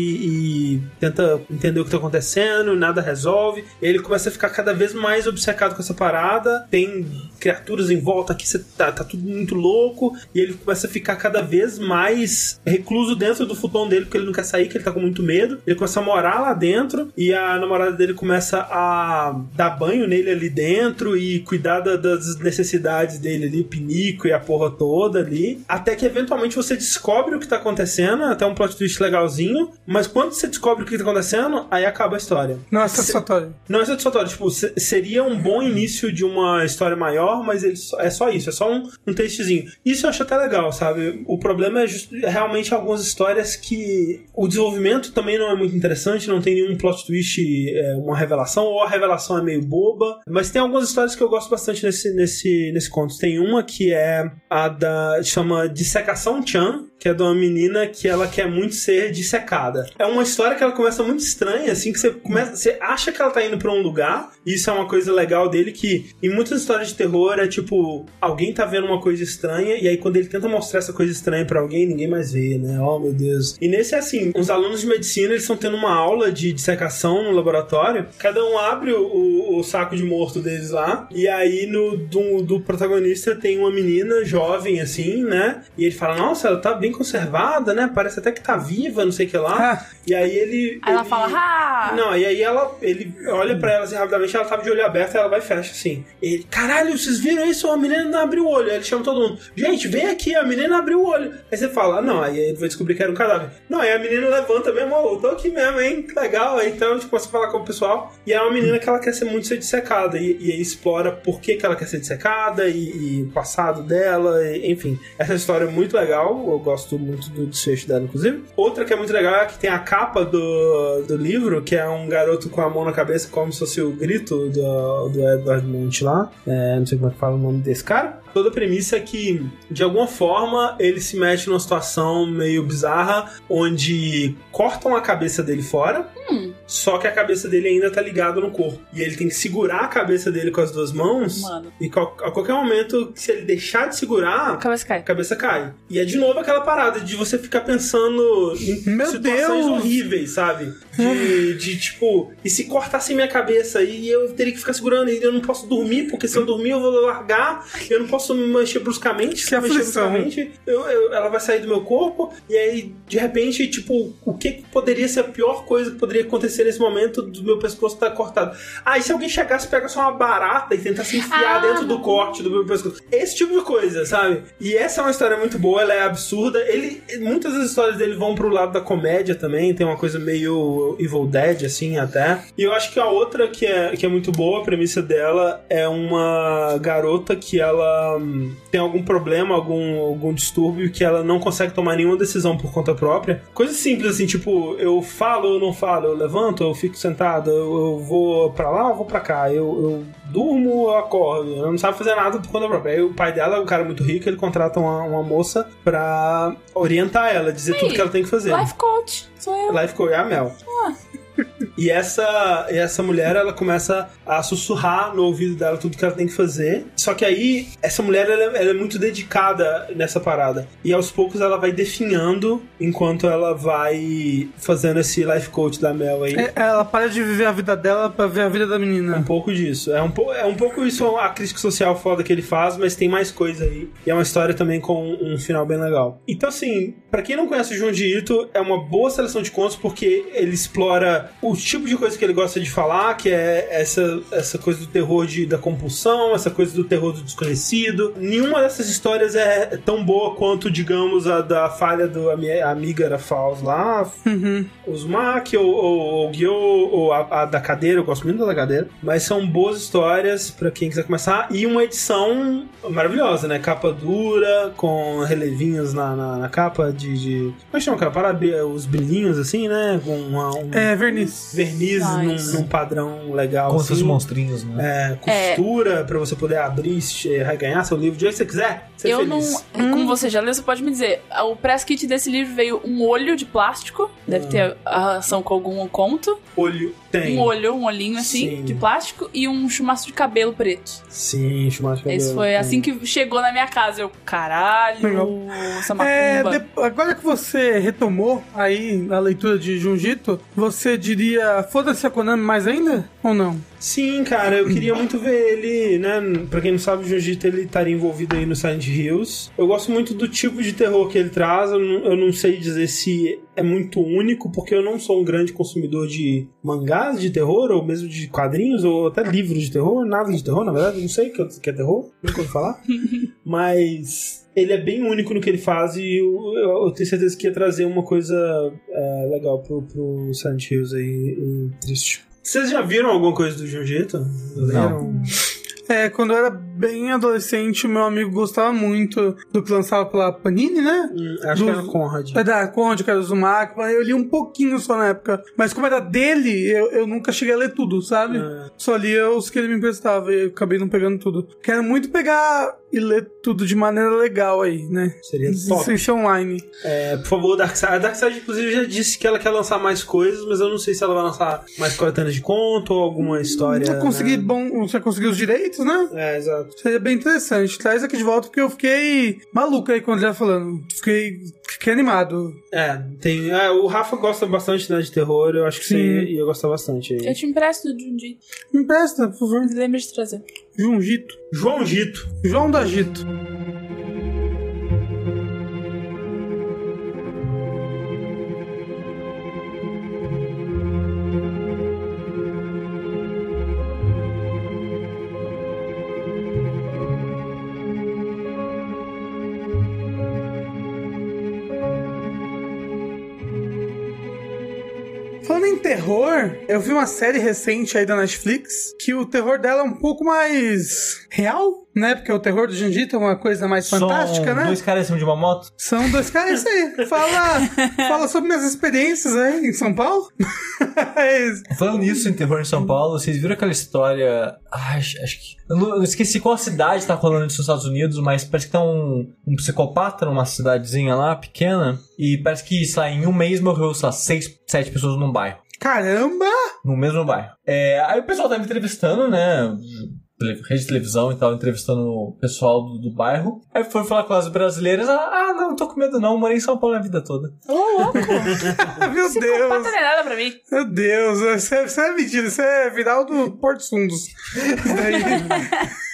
e tenta entender o que tá acontecendo, e nada resolve. E ele começa a ficar cada vez mais obcecado com essa parada. Tem criaturas em volta aqui, você tá, tá tudo muito louco. E ele começa a ficar cada vez mais recluso dentro do dele, porque ele não quer sair, que ele tá com muito medo. Ele começa a morar lá dentro e a namorada dele começa a dar banho nele ali dentro e cuidar da- das necessidades dele ali, o pinico e a porra toda ali. Até que eventualmente você descobre o que tá acontecendo, até um plot twist legalzinho. Mas quando você descobre o que tá acontecendo, aí acaba a história. Não é satisfatório. Não é satisfatório, tipo, se- seria um bom início de uma história maior, mas ele é só isso, é só um, um textozinho. Isso eu acho até legal, sabe? O problema é just- é realmente algumas histórias que o desenvolvimento também não é muito interessante, não tem nenhum plot twist, é, uma revelação, ou a revelação é meio boba. Mas tem algumas histórias que eu gosto bastante nesse, nesse, nesse conto. Tem uma que é a da. chama Dissecação Chan, que é de uma menina que ela quer muito ser dissecada. É uma história que ela começa muito estranha, assim, que você começa. Você acha que ela tá indo pra um lugar, e isso é uma coisa legal dele, que em muitas histórias de terror é tipo, alguém tá vendo uma coisa estranha, e aí quando ele tenta mostrar essa coisa estranha pra alguém, ninguém mais vê, né? Oh meu Deus. E nesse é assim, os alunos de medicina eles estão tendo uma aula de dissecação no laboratório, cada um abre o, o- o saco de morto deles lá, e aí no do, do protagonista tem uma menina jovem, assim, né? E ele fala, nossa, ela tá bem conservada, né? Parece até que tá viva, não sei o que lá. Ah. E aí ele. Aí ela ele- fala, ah! Não, e aí ela, ele olha pra ela assim rapidamente, ela tava de olho aberto, ela vai e fecha assim. Ele, caralho, vocês viram isso? A menina não abriu o olho. Aí ele chama todo mundo, gente, vem aqui, a menina abriu o olho. Aí você fala, ah, não, aí ele vai descobrir que era um cadáver. Não, aí a menina levanta mesmo, eu tô aqui mesmo, hein, que legal. Aí então, tipo, você fala com o pessoal. E é uma menina que ela quer ser muito ser dissecada. E, e aí explora por que, que ela quer ser dissecada e, e o passado dela, e- enfim. Essa história é muito legal, eu gosto muito do desfecho dela, inclusive. Outra que é muito legal é que tem a capa do, do livro, que é um garoto com a mão na cabeça, como se fosse o grito do, do Edward Munch lá. É, não sei como é que fala o nome desse cara. Toda a premissa é que, de alguma forma, ele se mete numa situação meio bizarra, onde cortam a cabeça dele fora, só que a cabeça dele ainda tá ligada no corpo. E ele tem que segurar a cabeça dele com as duas mãos, Mano. e a qualquer momento, se ele deixar de segurar, A cabeça cai. a cabeça cai. E é de novo aquela parada de você ficar pensando em Meu situações Deus! horríveis, sabe? De, de tipo, e se cortasse minha cabeça e eu teria que ficar segurando e eu não posso dormir, porque se eu dormir eu vou largar, eu não posso me mexer bruscamente, se Que eu mexer aflição. bruscamente, eu- eu- ela vai sair do meu corpo, e aí, de repente, tipo, o que que poderia ser a pior coisa que poderia acontecer nesse momento do meu pescoço estar cortado? Ah, e se alguém chegasse, pega só uma barata e tentasse enfiar Ah, dentro do corte do meu pescoço? Esse tipo de coisa, sabe? E essa é uma história muito boa, ela é absurda. Ele, muitas das histórias dele vão pro lado da comédia também, tem uma coisa meio Evil Dead, assim, até. E eu acho que a outra que é, que é muito boa, a premissa dela, é uma garota que ela hum, tem algum problema, algum, algum distúrbio, que ela não consegue tomar nenhuma decisão por conta própria. Coisa simples, assim, tipo, eu falo ou não falo, eu levanto, eu fico sentado, eu, eu vou pra lá ou vou pra cá, eu, eu durmo ou acordo, ela não sabe fazer nada por conta própria. Aí o pai dela é um cara muito rico, ele contrata uma, uma moça pra orientar ela, dizer tudo que ela tem que fazer. Life coach. Sou eu. Life Coach é a Mel. E essa, essa mulher, ela começa a sussurrar no ouvido dela tudo que ela tem que fazer. Só que aí, essa mulher, ela, ela é muito dedicada nessa parada. E aos poucos ela vai definhando enquanto ela vai fazendo esse life coach da Mel aí. É, Ela para de viver a vida dela pra ver a vida da Um menina. pouco disso. É um, po é um pouco isso a crítica social foda que ele faz, mas tem mais coisa aí. E é uma história também com um final bem legal. Então, assim, pra quem não conhece o Junji Ito, é uma boa seleção de contos porque ele explora o tipo de coisa que ele gosta de falar, que é essa, essa coisa do terror de, da compulsão, essa coisa do terror do desconhecido. Nenhuma dessas histórias é tão boa quanto, digamos, a da falha do ami- amiga da Faust lá, Uzumaki ou, ou, ou Gyo, ou a, a da cadeira, eu gosto muito da cadeira. Mas são boas histórias pra quem quiser começar. E uma edição maravilhosa, né? Capa dura, com relevinhos na, na, na capa de. de... Como é que chama aquela parada? Os brilhinhos assim, né? Com uma, um É, verniz. verniz num, Nice. num padrão legal. Com assim. seus monstrinhos, né? É, costura pra você poder abrir e reganhar seu livro jeito que você quiser. Ser Eu feliz. não. Como você já leu, você pode me dizer. O press kit desse livro veio um olho de plástico, Deve ter a ação com algum conto. Olho tem. Um olho, um olhinho assim, Sim. de plástico, e um chumaço de cabelo preto. Sim, churrasco de Esse cabelo, foi tem. assim que chegou na minha casa. Eu, caralho, Legal. essa É, macumba. de- agora que você retomou aí a leitura de Junjito, você diria foda-se a Konami mais ainda? Ou não? Sim, cara, eu queria muito ver ele, né? Pra quem não sabe, o Jiu-Jitsu ele estaria envolvido aí no Silent Hills. Eu gosto muito do tipo de terror que ele traz. Eu não, eu não sei dizer se é muito único, porque eu não sou um grande consumidor de mangás de terror, ou mesmo de quadrinhos, ou até livros de terror. Nada de terror, na verdade. Não sei o que que é terror, nunca ouvi falar. Mas ele é bem único no que ele faz e eu, eu- eu tenho certeza que ia trazer uma coisa é, legal pro, pro Silent Hills aí, e triste. Vocês já viram alguma coisa do Jiu-Jitsu? Leram? É, quando eu era bem adolescente, meu amigo gostava muito do que lançava pela Panini, né? Hum, acho Do- que era Conrad. É da Conde, que era do mas eu li um pouquinho só na época. Mas como era dele, eu, eu nunca cheguei a ler tudo, sabe? É. Só lia os que ele me emprestava e eu acabei não pegando tudo. Quero muito pegar e ler tudo de maneira legal aí, né? Seria top. Sem ser online. É, por favor, Darkseid. A Darkseid, inclusive, já disse que ela quer lançar mais coisas, mas eu não sei se ela vai lançar mais coletâneas de conto ou alguma história. Você conseguir né? bom, você conseguir os direitos, né? É, exato. Seria bem interessante. Traz aqui de volta porque eu fiquei maluco aí quando ele ia falando. Fiquei, fiquei animado. É, tem. é, o Rafa gosta bastante né, de terror, eu acho que Sim. você ia, ia gostar bastante aí. Eu te empresto de um dia. Me empresta, por favor. Lembra de trazer. Junjito. João Gito. João da Gito. Terror, eu vi uma série recente aí da Netflix que o terror dela é um pouco mais real, né? Porque o terror do Janjito é uma coisa mais fantástica, São né? dois caras em cima de uma moto. São dois caras, isso aí. Fala, fala sobre minhas experiências aí em São Paulo. É isso. Falando nisso, em terror em São Paulo, vocês viram aquela história. Ai, acho, que. Eu, não- eu esqueci qual cidade tá rolando nos Estados Unidos, mas parece que tá um, um psicopata numa cidadezinha lá, pequena. E parece que, sei lá, em um mês morreu, sei lá, seis, sete pessoas num bairro. Caramba! No mesmo bairro. É, aí o pessoal tava entrevistando, né? Rede de televisão e tal, entrevistando o pessoal do, do bairro. Aí foi falar com as brasileiras. Ah, ah, não, tô com medo não, morei em São Paulo a vida toda. Ô, louco! Meu Esse Deus! não é nada pra mim. Meu Deus, isso é, isso é mentira, isso é viral do Porto Fundos. Isso daí.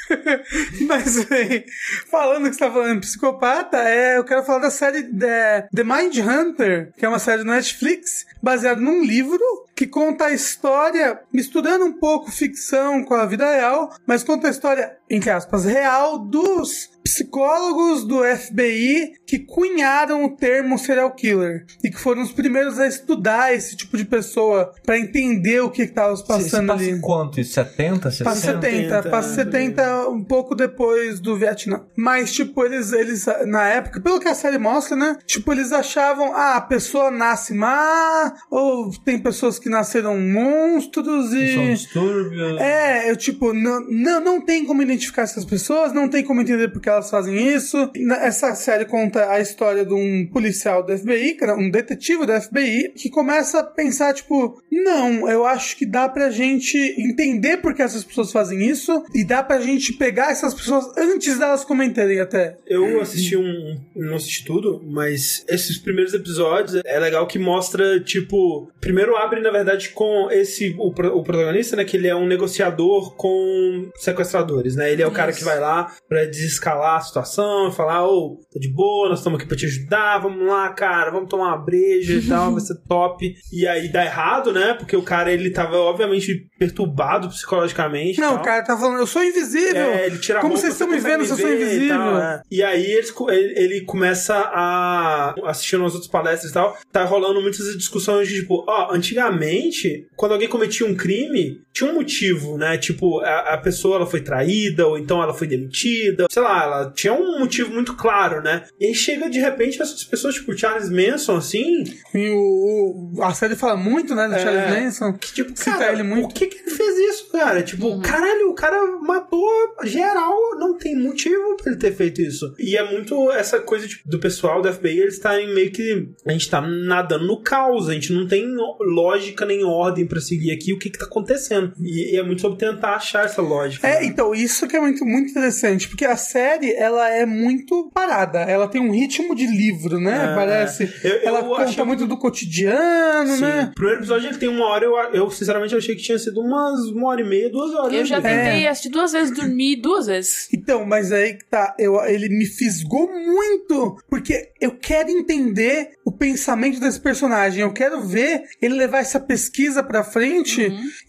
Mas, bem, falando que você tá falando psicopata, é, eu quero falar da série The, The Mind Hunter, que é uma série do Netflix, baseada num livro que conta a história, misturando um pouco ficção com a vida real, mas conta a história, entre aspas, real dos psicólogos do FBI que cunharam o termo serial killer e que foram os primeiros a estudar esse tipo de pessoa pra entender o que estava se passando passa ali. em quanto? Isso? 70, 60? Passa 70, 70, passa 70 um pouco depois do Vietnã. Mas, tipo, eles, eles, na época, pelo que a série mostra, né? Tipo, eles achavam, ah, a pessoa nasce má, ou tem pessoas que nasceram monstros São e. distúrbios. É, eu tipo, não, não, não tem como identificar essas pessoas, não tem como entender por que elas fazem isso. Essa série conta a história de um policial do FBI, um detetive do FBI, que começa a pensar, tipo, não, eu acho que dá pra gente entender por que essas pessoas fazem isso, e dá pra gente pegar essas pessoas antes delas comentarem até. Eu assisti um. Não assisti tudo, mas esses primeiros episódios é legal que mostra, tipo. Primeiro abre, na verdade, com esse. O, o protagonista, né? Que ele é um negociador com sequestradores, né? Ele é o cara que vai lá pra desescalar a situação e falar: Ô, tá de boa, nós estamos aqui pra te ajudar, vamos lá, cara, vamos tomar uma breja e tal, vai ser top. E aí dá errado, né? Porque o cara, ele tava, obviamente, perturbado psicologicamente. Não, o cara tá falando, eu sou invisível. É, ele tira Como vocês estão me vendo se eu sou ver e invisível? tal, é. E aí ele, ele começa a. assistindo as outras palestras e tal, tá rolando muitas discussões de tipo, ó, antigamente, quando alguém cometia um crime, tinha um motivo, né? Tipo, a, a pessoa ela foi traída, ou então ela foi demitida, sei lá, ela tinha um motivo muito claro, né? E chega de repente essas pessoas, tipo, Charles Manson, assim, E o, o- a série fala muito, né, do É. Charles Manson. que tipo, Cita cara, ele muito. por que, que ele fez isso? cara. Tipo, caralho, o cara matou geral, não tem motivo pra ele ter feito isso. E é muito essa coisa tipo, do pessoal do FBI, eles estarem meio que. A gente tá nadando no caos, a gente não tem lógica nem ordem pra seguir aqui o que que tá acontecendo. E, e é muito sobre tentar achar essa lógica. É, né? então, isso que é muito, muito interessante, porque a série, ela é muito parada, ela tem um ritmo de livro, né? É, Parece. eu- eu ela conta achei- muito do cotidiano, Sim. né? O primeiro episódio ele tem uma hora, eu, eu sinceramente achei que tinha sido umas uma hora e meia, duas horas. Eu já né? tentei assistir duas vezes, dormir duas vezes. Então, mas aí que tá, eu, ele me fisgou muito, porque eu quero entender o pensamento desse personagem, eu quero ver ele levar essa pesquisa pra frente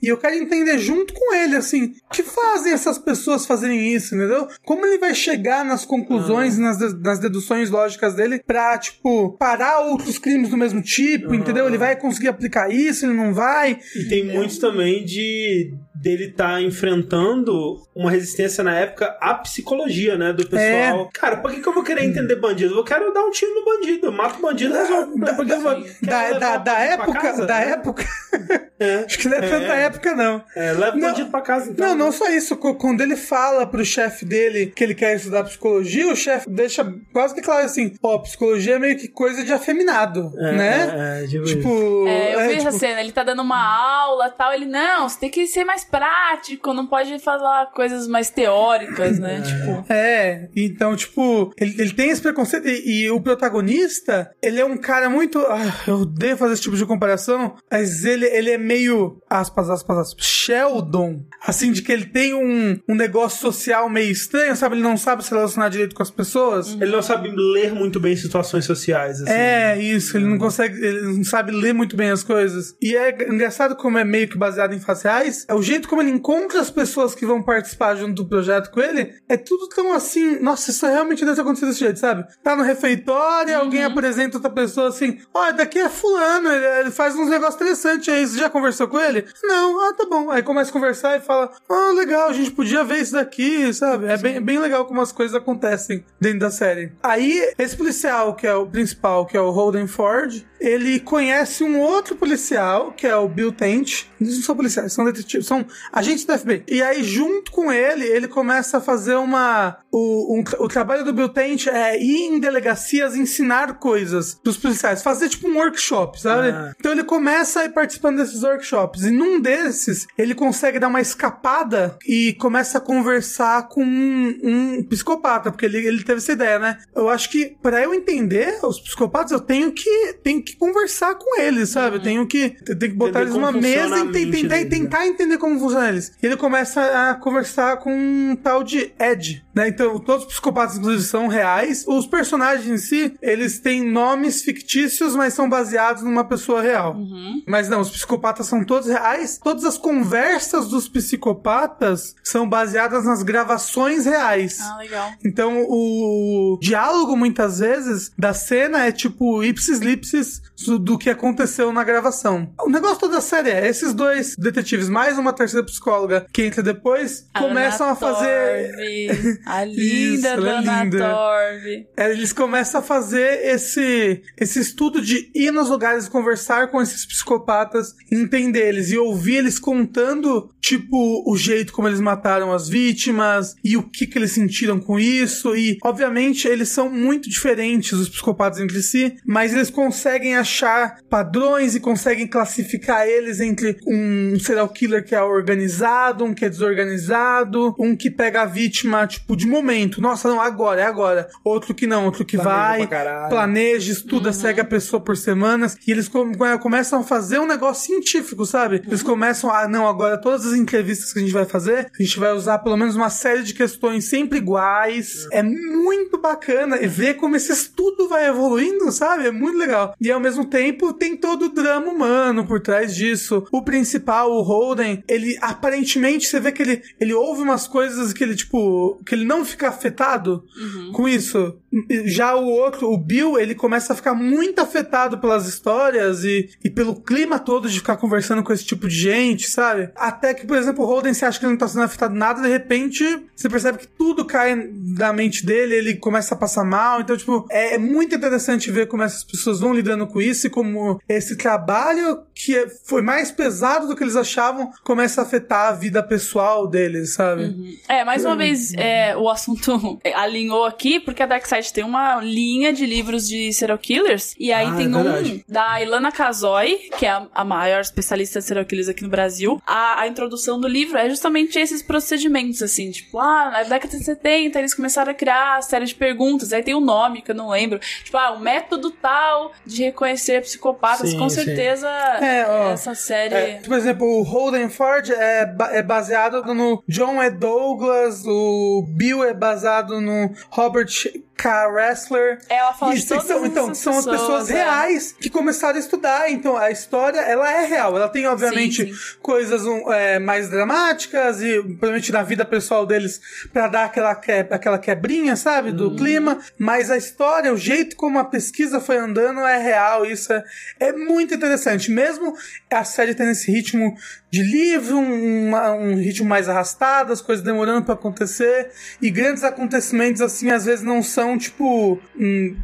e eu quero entender junto com ele, assim, o que fazem essas pessoas fazerem isso, entendeu? Como ele vai chegar nas conclusões, nas, de- nas deduções lógicas dele pra, tipo, parar outros crimes do mesmo tipo, entendeu? Ele vai conseguir aplicar isso, ele não vai. E tem muitos também de dele estar enfrentando uma resistência na época à psicologia, né? Do pessoal. Cara, por que, que eu vou querer entender bandido? Eu quero dar um tiro no bandido. Eu mato o bandido Da, eu da, da, da, pra época, da época. É. Acho que não é tanta É. época, não. É, leva o Não. bandido pra casa, então. Não, não só isso. Quando ele fala pro chefe dele que ele quer estudar psicologia, o chefe deixa quase que claro assim: ó, psicologia é meio que coisa de afeminado, É, né? É, é, tipo. Tipo. É, eu é, vi essa tipo, cena, ele tá dando uma aula tal, ele, não, você tem que ser mais prático, não pode falar coisas mais teóricas, né? Tipo, É, então, tipo, ele, ele tem esse preconceito. E, e o protagonista, ele é um cara muito. ah, eu odeio fazer esse tipo de comparação, mas ele, ele é meio. Aspas, aspas, aspas. Sheldon. Assim, de que ele tem um, um negócio social meio estranho, sabe? Ele não sabe se relacionar direito com as pessoas. Ele não sabe ler muito bem situações sociais, assim. É, isso, ele não consegue, ele não sabe ler muito bem as coisas. E é engraçado como é meio que baseado em fatos reais, é o jeito como ele encontra as pessoas que vão participar junto do projeto com ele, é tudo tão assim, nossa, isso realmente deve ter acontecido desse jeito, sabe? Tá no refeitório, alguém apresenta outra pessoa assim, olha, daqui é fulano, ele, ele faz uns negócios interessantes aí, você já conversou com ele? Não, ah, tá bom. Aí começa a conversar e fala, ah, legal, a gente podia ver isso daqui, sabe? É bem, bem legal como as coisas acontecem dentro da série. Aí, esse policial, que é o principal, que é o Holden Ford, ele conhece um outro policial, que é o Bill Tent. Eles não são policiais, são detetives, são agentes da FBI. E aí, junto com ele, ele começa a fazer uma. O, um o trabalho do Bill Tent é ir em delegacias ensinar coisas pros policiais, fazer tipo um workshop, sabe? Ah. Então ele começa a ir participando desses workshops. E num desses, ele consegue dar uma escapada e começa a conversar com um, um psicopata, porque ele, ele teve essa ideia, né? Eu acho que pra eu entender os psicopatas, eu tenho que, tenho que conversar com eles, sabe? Eu tenho que, tenho que botar eles numa mesa e tentar, né? tentar entender como funciona eles. E ele começa a conversar com um tal de Ed, né? Então, todos os psicopatas, inclusive, são reais. Os personagens em si, eles têm nomes fictícios, mas são baseados numa pessoa real. Mas não, os psicopatas são todos reais. Todas as conversas dos psicopatas são baseadas nas gravações reais. ah, legal. Então, o diálogo, muitas vezes, da cena é tipo ipsis lipsis do- que aconteceu na gravação. O negócio toda a série é, esses dois detetives, mais uma terceira psicóloga que entra depois, começam a fazer... A Isso, linda ela é Dona linda. Torv. É, Eles começam a fazer esse, esse estudo de ir nos lugares, conversar com esses psicopatas, entender eles e ouvir eles contando, tipo, o jeito como eles mataram as vítimas e o que, que eles sentiram com isso. E, obviamente, eles são muito diferentes, os psicopatas entre si, mas eles conseguem achar padrões e conseguem classificar eles entre um serial killer que é organizado, um que é desorganizado, um que pega a vítima, tipo, de momento. Nossa, não, agora, é agora. Outro que não, outro que Planeja vai, planeja, estuda, segue a pessoa por semanas. E eles com- começam a fazer um negócio científico, sabe? Eles começam a, não, agora todas as entrevistas que a gente vai fazer, a gente vai usar pelo menos uma série de questões sempre iguais. É muito bacana e ver como esse estudo vai evoluindo, sabe? É muito legal. E ao mesmo tempo tem todo o drama humano por trás disso. O principal, o Holden, ele aparentemente você vê que ele, ele ouve umas coisas que ele, tipo, que ele não fica afetado com isso. Já o outro, o Bill, ele começa a ficar muito afetado pelas histórias e, e pelo clima todo de ficar conversando com esse tipo de gente, sabe? Até que, por exemplo, o Holden, você acha que ele não tá sendo afetado nada, de repente, você percebe que tudo cai da mente dele, ele começa a passar mal. Então, tipo, é, é muito interessante ver como essas pessoas vão lidando com isso e como esse trabalho que é- foi mais pesado do que eles achavam começa a afetar a vida pessoal deles, sabe? É, mais uma vez, é, o assunto alinhou aqui, porque a Darkseid tem uma linha de livros de serial killers, e aí Ah, tem é um da Ilana Kazoy, que é a, a maior especialista em serial killers aqui no Brasil. A, a introdução do livro é justamente esses procedimentos, assim, tipo, ah, na década de 70 eles começaram a criar a série de perguntas, aí tem um nome que eu não lembro, tipo, ah, o método tal de reconhecer psicopatas, Sim, com sim. certeza É, ó, essa série... É, por exemplo, o Holden Ford é, ba- é baseado no John E. Douglas, o Bill é baseado no Robert K. Wrestler. Ela fala de Isso, todas então, então, essas são as pessoas é. reais que começaram a estudar. Então, a história, ela é real. Ela tem, obviamente, Sim, sim. coisas um, é, mais dramáticas e, provavelmente, na vida pessoal deles pra dar aquela, que, aquela quebrinha, sabe? Uhum. Do clima. Mas a história, o jeito como a pesquisa foi andando é real. Isso é, é muito interessante. Mesmo a série tendo esse ritmo de livro, um, um ritmo mais arrastado, as coisas demorando pra acontecer. E grandes acontecimentos, assim, às vezes não são, tipo... hum,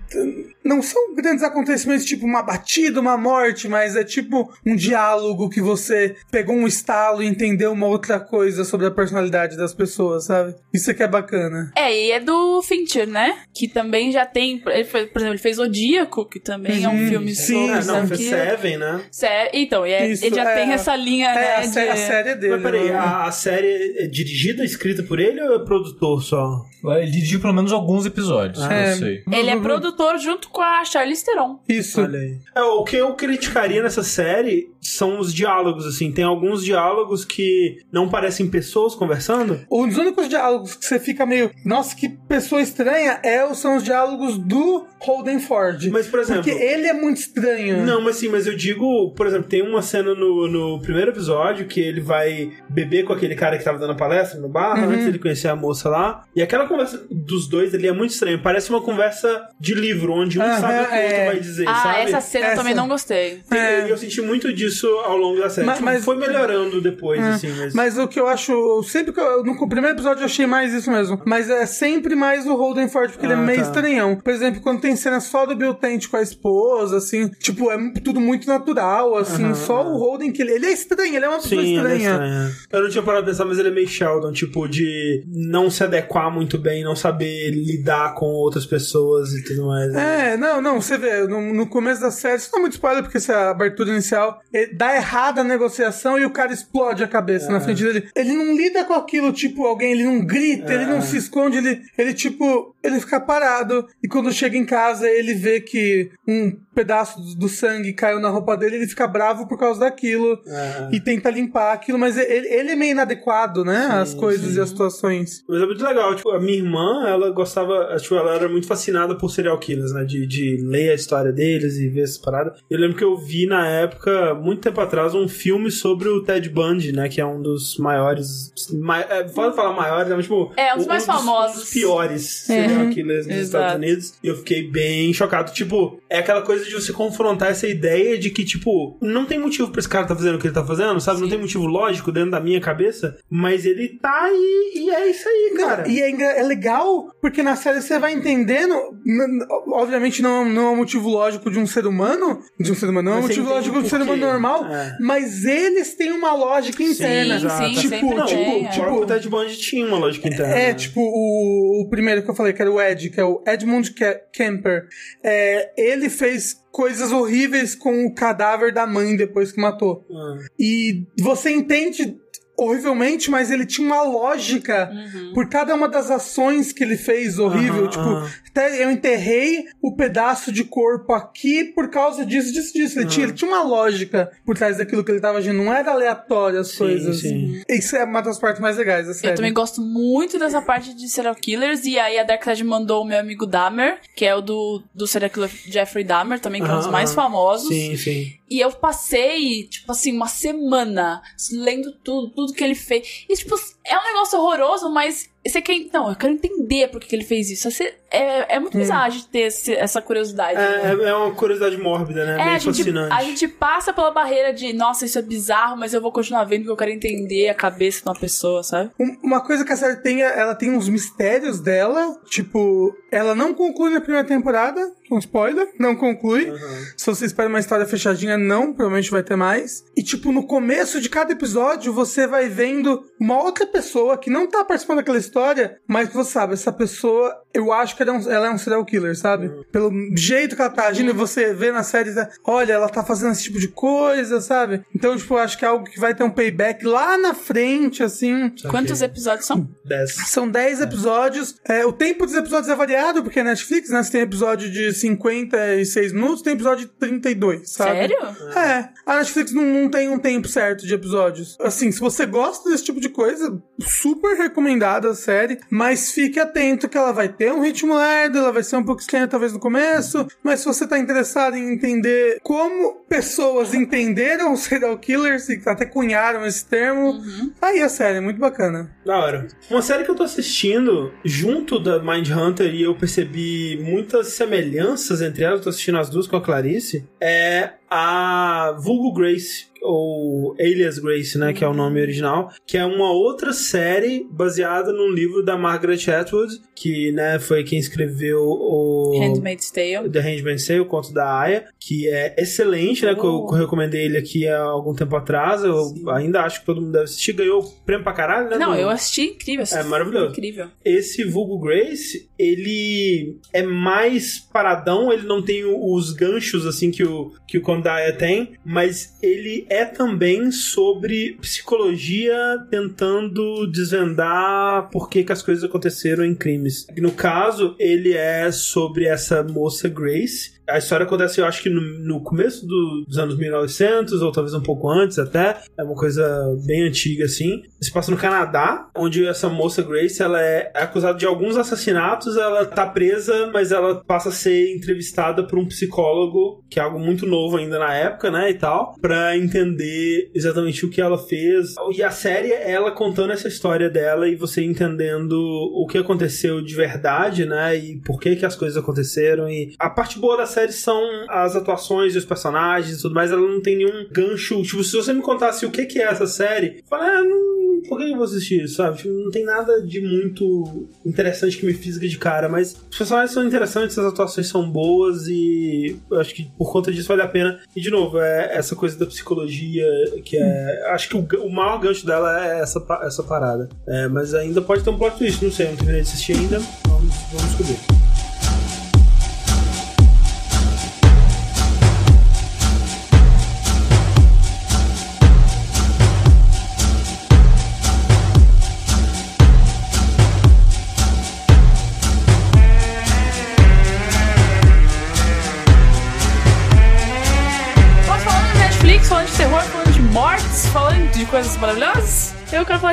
não são grandes acontecimentos, tipo uma batida, uma morte, mas é tipo um diálogo que você pegou um estalo e entendeu uma outra coisa sobre a personalidade das pessoas, sabe? Isso é que é bacana. É, e é do Fincher, né? Que também já tem. Ele por exemplo, ele fez Zodíaco, que também é um Uhum, sim. Ah, não, foi que- Seven, né? Sé- Então, e é- Isso, ele já é. tem essa linha, É, né? a, sé- de- a série é dele. Mas peraí, né? a, a série é dirigida, escrita por ele ou é produtor só? Ele dirigiu pelo menos alguns episódios, É. não sei. Ele é produtor junto com a Charlize Theron. Isso. Olha aí. É, o que eu criticaria nessa série são os diálogos, assim. Tem alguns diálogos que não parecem pessoas conversando. Um dos únicos diálogos que você fica meio, nossa, que pessoa estranha, é, são os diálogos do Holden Ford. Mas, por exemplo... Porque ele é muito estranho. Não, mas sim, mas eu digo, por exemplo, tem uma cena no, no primeiro episódio que ele vai beber com aquele cara que tava dando a palestra no bar, Uhum. antes dele conhecer a moça lá. E aquela conversa dos dois ali é muito estranha. Parece uma conversa de livro, onde um Aham, sabe o que o outro é. vai dizer, ah, sabe? essa cena eu Essa- também não gostei. Tem- É. Eu senti muito disso ao longo da série. Mas- Tipo, mas- foi melhorando depois, É, assim, mas... Mas o que eu acho. Sempre que eu. No primeiro episódio eu achei mais isso mesmo. Mas é sempre mais o Holden Ford, porque ele é Ah, meio tá. estranhão. Por exemplo, quando tem cena só do Bill Tent com a esposa, assim, tipo, é tudo muito natural, assim. Aham, só o Holden que ele. Ele é estranho, ele é uma pessoa Sim, ele é estranha. estranho. Eu não tinha parado de pensar, mas ele é meio Sheldon, tipo, de não se adequar muito bem, não saber lidar com outras pessoas e tudo mais. né? É, não, não, você vê, no, no começo da série, isso não é muito spoiler, porque essa abertura inicial eh, dá errada a negociação e o cara explode a cabeça na frente dele. Ele não lida com aquilo, tipo, alguém, ele não grita, ele não se esconde, ele, ele, tipo, ele fica parado. E quando chega em casa, ele vê que um pedaço do, sangue caiu na roupa dele, ele fica bravo por causa daquilo É. e tenta limpar aquilo, mas ele, ele é meio inadequado, né? as coisas e as situações. Mas é muito legal, tipo, a minha irmã, ela gostava, tipo, ela era muito fascinada por serial killers, né, de, de ler a história deles e ver essas paradas. Eu lembro que eu vi na época, muito tempo atrás, um filme sobre o Ted Bundy, né, que é um dos maiores, ma é, pode falar maiores, né, mas tipo... É, um dos mais famosos. Um dos piores serial killers dos Exato. Estados Unidos. E eu fiquei bem chocado, tipo, é aquela coisa de você confrontar essa ideia de que, tipo, não tem motivo pra esse cara tá fazendo o que ele tá fazendo, sabe? Não tem motivo lógico dentro da minha cabeça, mas ele tá aí e é isso aí, cara. E é, engra- é legal, porque na série você vai entendendo. n- n- obviamente não, não é um motivo lógico de um ser humano. De um ser humano, não é um motivo lógico de um ser humano normal. É. Mas eles têm uma lógica interna. sim, sempre tipo, Não, tem, tipo, é. tipo, o Ted Bundy tinha uma lógica interna. É, né? tipo, o, o primeiro que eu falei, que era o Ed, que é o Edmund Ke- Kemper. É, ele fez coisas horríveis com o cadáver da mãe depois que matou. Ah. E você entende horrivelmente, mas ele tinha uma lógica por cada uma das ações que ele fez horrível. Aham, tipo, aham. até eu enterrei o pedaço de corpo aqui por causa disso, disso, disso. Ele, tinha, ele tinha uma lógica por trás daquilo que ele tava agindo. Não era aleatório as Sim, coisas. sim. Isso é uma das partes mais legais da série. Eu também gosto muito dessa parte de serial killers. E aí a Darkseid mandou o meu amigo Dahmer, que é o do, do serial killer Jeffrey Dahmer, também, que é um dos mais famosos. Sim, sim. E eu passei, tipo assim, uma semana lendo tudo, tudo que ele fez. E, tipo, é um negócio horroroso, mas Você quer. Não, eu quero entender por que, que ele fez isso. Você, é, é muito bizarro a gente ter esse- essa curiosidade. né? É, é uma curiosidade mórbida, né? É, Meio a gente, fascinante. a gente passa pela barreira de, nossa, isso é bizarro, mas eu vou continuar vendo porque eu quero entender a cabeça de uma pessoa, sabe? Um- Uma coisa que a série tem, é- ela tem uns mistérios dela. Tipo, ela não conclui na primeira temporada. é Um spoiler, não conclui. Se você espera uma história fechadinha, não, provavelmente vai ter mais. E, tipo, no começo de cada episódio, você vai vendo uma outra pessoa que não tá participando daquela história, mas você sabe, essa pessoa, eu acho que ela é um, ela é um serial killer, sabe? Pelo jeito que ela tá agindo, e você vê na série, né, olha, ela tá fazendo esse tipo de coisa, sabe? Então, tipo, eu acho que é algo que vai ter um payback lá na frente, assim. Quantos episódios são? 10. São 10 episódios. É, o tempo dos episódios é variado, porque é Netflix, né? Você tem episódio de 56 minutos, tem episódio de 32, sabe? Sério? É. A Netflix não, não tem um tempo certo de episódios. Assim, se você gosta desse tipo de coisa, super recomendada a série, mas fique atento que ela vai ter um ritmo lerdo, ela vai ser um pouco estranha talvez no começo, mas se você tá interessado em entender como pessoas entenderam os serial killers e até cunharam esse termo, aí a série é muito bacana. Da hora. Uma série que eu tô assistindo junto da Mindhunter e eu percebi muitas semelhanças entre elas, eu tô assistindo as duas com a Clarice, é a Vulgo Grace, ou Alias Grace, né, que é o nome original, que é uma outra série baseada num livro da Margaret Atwood, que, né, foi quem escreveu o... Handmaid's Tale. The Handmaid's Tale, o conto da Aya, que é excelente, né? Que eu, que eu recomendei ele aqui há algum tempo atrás. Eu ainda acho que todo mundo deve assistir. Ganhou prêmio pra caralho, né? Não, do- eu assisti incrível. É maravilhoso. Incrível. Esse Vulgo Grace, ele é mais paradão, ele não tem os ganchos assim que o, que o Conto da Aya tem, mas ele é também sobre psicologia tentando desvendar por que, que as coisas aconteceram em crimes. No caso, ele é sobre essa moça Grace. A história acontece, eu acho que no, no começo do- dos anos 1900, ou talvez um pouco antes até. É uma coisa bem antiga, assim. Se passa no Canadá, onde essa moça Grace, ela é acusada de alguns assassinatos, ela tá presa, mas ela passa a ser entrevistada por um psicólogo, que é algo muito novo ainda na época, né, e tal, pra entender exatamente o que ela fez. E a série é ela contando essa história dela e você entendendo o que aconteceu de verdade, né, e por que que as coisas aconteceram. E a parte boa da série são as atuações e os personagens e tudo mais, ela não tem nenhum gancho. Tipo, se você me contasse o que é essa série, eu ah, não, por que eu vou assistir isso, sabe? Tipo, não tem nada de muito interessante que me fisga de cara, mas os personagens são interessantes, as atuações são boas e eu acho que por conta disso vale a pena. E de novo, é essa coisa da psicologia que é. Acho que o, o maior gancho dela é essa, essa parada. É, mas ainda pode ter um plot twist, não sei, não terminei de assistir ainda. Vamos, vamos descobrir.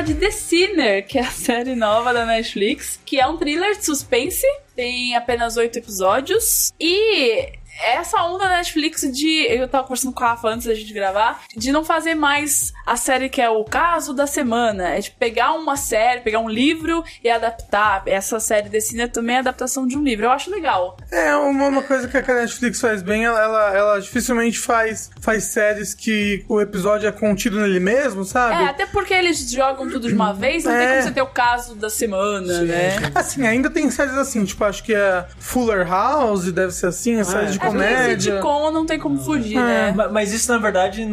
Falar de The Sinner, que é a série nova da Netflix, que é um thriller de suspense, tem apenas oito episódios, e essa onda da Netflix de. Eu tava conversando com a Rafa antes da gente gravar, de não fazer mais a série que é o caso da semana. É de pegar uma série, pegar um livro e adaptar. Essa série The Sinner também é adaptação de um livro. Eu acho legal. É uma, uma coisa que a Netflix faz bem, ela, ela, ela dificilmente faz, faz séries que o episódio é contido nele mesmo, sabe? É, até porque eles jogam tudo de uma vez, não tem É. como você ter o caso da semana, né? Assim, ainda tem séries assim, tipo, acho que é Fuller House, deve ser assim, a série de É, comédia. sitcom não tem como fugir, É. né? Ma- Mas isso, na verdade,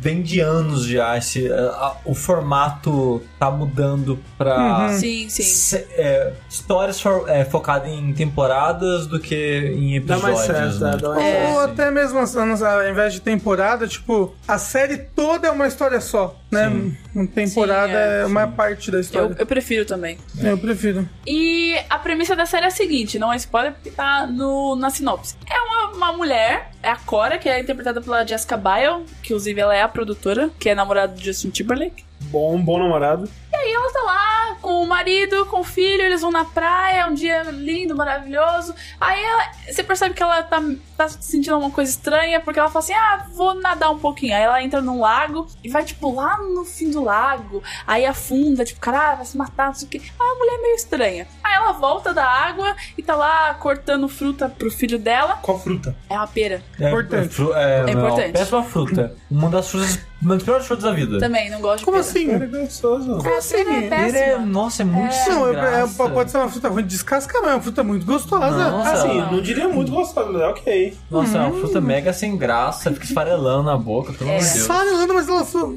vem de anos já. Esse, a- a- o formato tá mudando pra Sim, sim. se- é, histórias for- é, focadas em temporadas do que em Dá episódios. mais certo, né? dá- dá mais Ou, certo. ou até mesmo ao invés de temporada, tipo, a série toda é uma história só, né? Uma temporada Sim, é. é, uma parte da Eu, história. eu prefiro também. Eu, prefiro. E a premissa da série é a seguinte, não é spoiler porque tá no, na sinopse. É uma, uma mulher, é a Cora, que é interpretada pela Jessica Biel, que inclusive ela é a produtora, que é namorada do Justin Timberlake. Bom, bom namorado. E aí ela tá lá com o marido, com o filho, eles vão na praia, é um dia lindo, maravilhoso. Aí ela, você percebe que ela tá, tá sentindo uma coisa estranha, porque ela fala assim: ah, vou nadar um pouquinho. Aí ela entra num lago e vai, tipo, lá no fim do lago. Aí afunda, tipo, caralho, vai se matar, não sei o quê. Aí a mulher é meio estranha. Aí ela volta da água e tá lá cortando fruta pro filho dela. Qual fruta? É uma pera. É Importante. É, É não, importante. Péssima fruta. Uma das frutas, das piores frutas da vida. Também, não gosto de Como pera. assim? Era gostoso. Como assim? Pera é Ele é, nossa, é muito sem Não, é- é- pode ser uma fruta ruim de descascar, mas é uma fruta muito gostosa. Nossa. Assim, não. diria muito gostoso, mas é ok. Nossa, é Hum. uma fruta mega sem graça, fica esfarelando na boca, pelo amor de Deus. Farelando, mas ela só...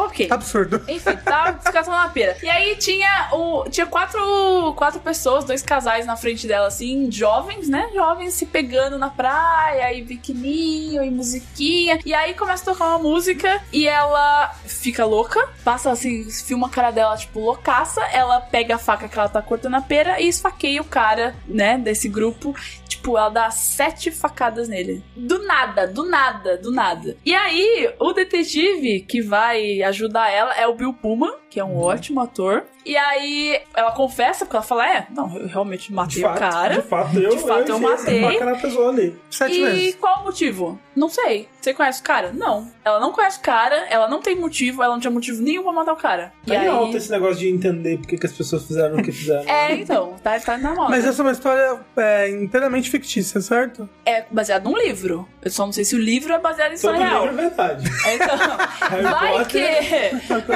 Ok. Absurdo. Enfim, tava descascando uma pera. E aí tinha o. Tinha quatro, quatro pessoas, dois casais na frente dela, assim, jovens, né? Jovens se pegando na praia, e biquininho, e musiquinha. E aí começa a tocar uma música e ela fica louca, passa assim, filma a cara dela, tipo, loucaça. Ela pega a faca que ela tá cortando a pera e esfaqueia o cara, né, desse grupo. Tipo, ela dá sete facadas nele. Do nada, do nada, do nada. E aí, o detetive que vai ajudar ela é o Bill Pullman, que é um ótimo ator. E aí, ela confessa, porque ela fala: É, não, eu realmente matei De o fato, cara. de fato, eu, De fato, eu essa matei. na pessoa ali. Sete E meses. Motivo? Não sei. Você conhece o cara? Não. Ela não conhece o cara, ela não tem motivo, ela não tinha motivo nenhum pra matar o cara. Tá e em aí... alta esse negócio de entender por que, as pessoas fizeram o que fizeram. É, então, tá, tá na moda. Mas essa é uma história é, inteiramente fictícia, certo? É baseado num livro. Eu só não sei se o livro é baseado em história real. livro é verdade. Então, Harry vai Potter, que.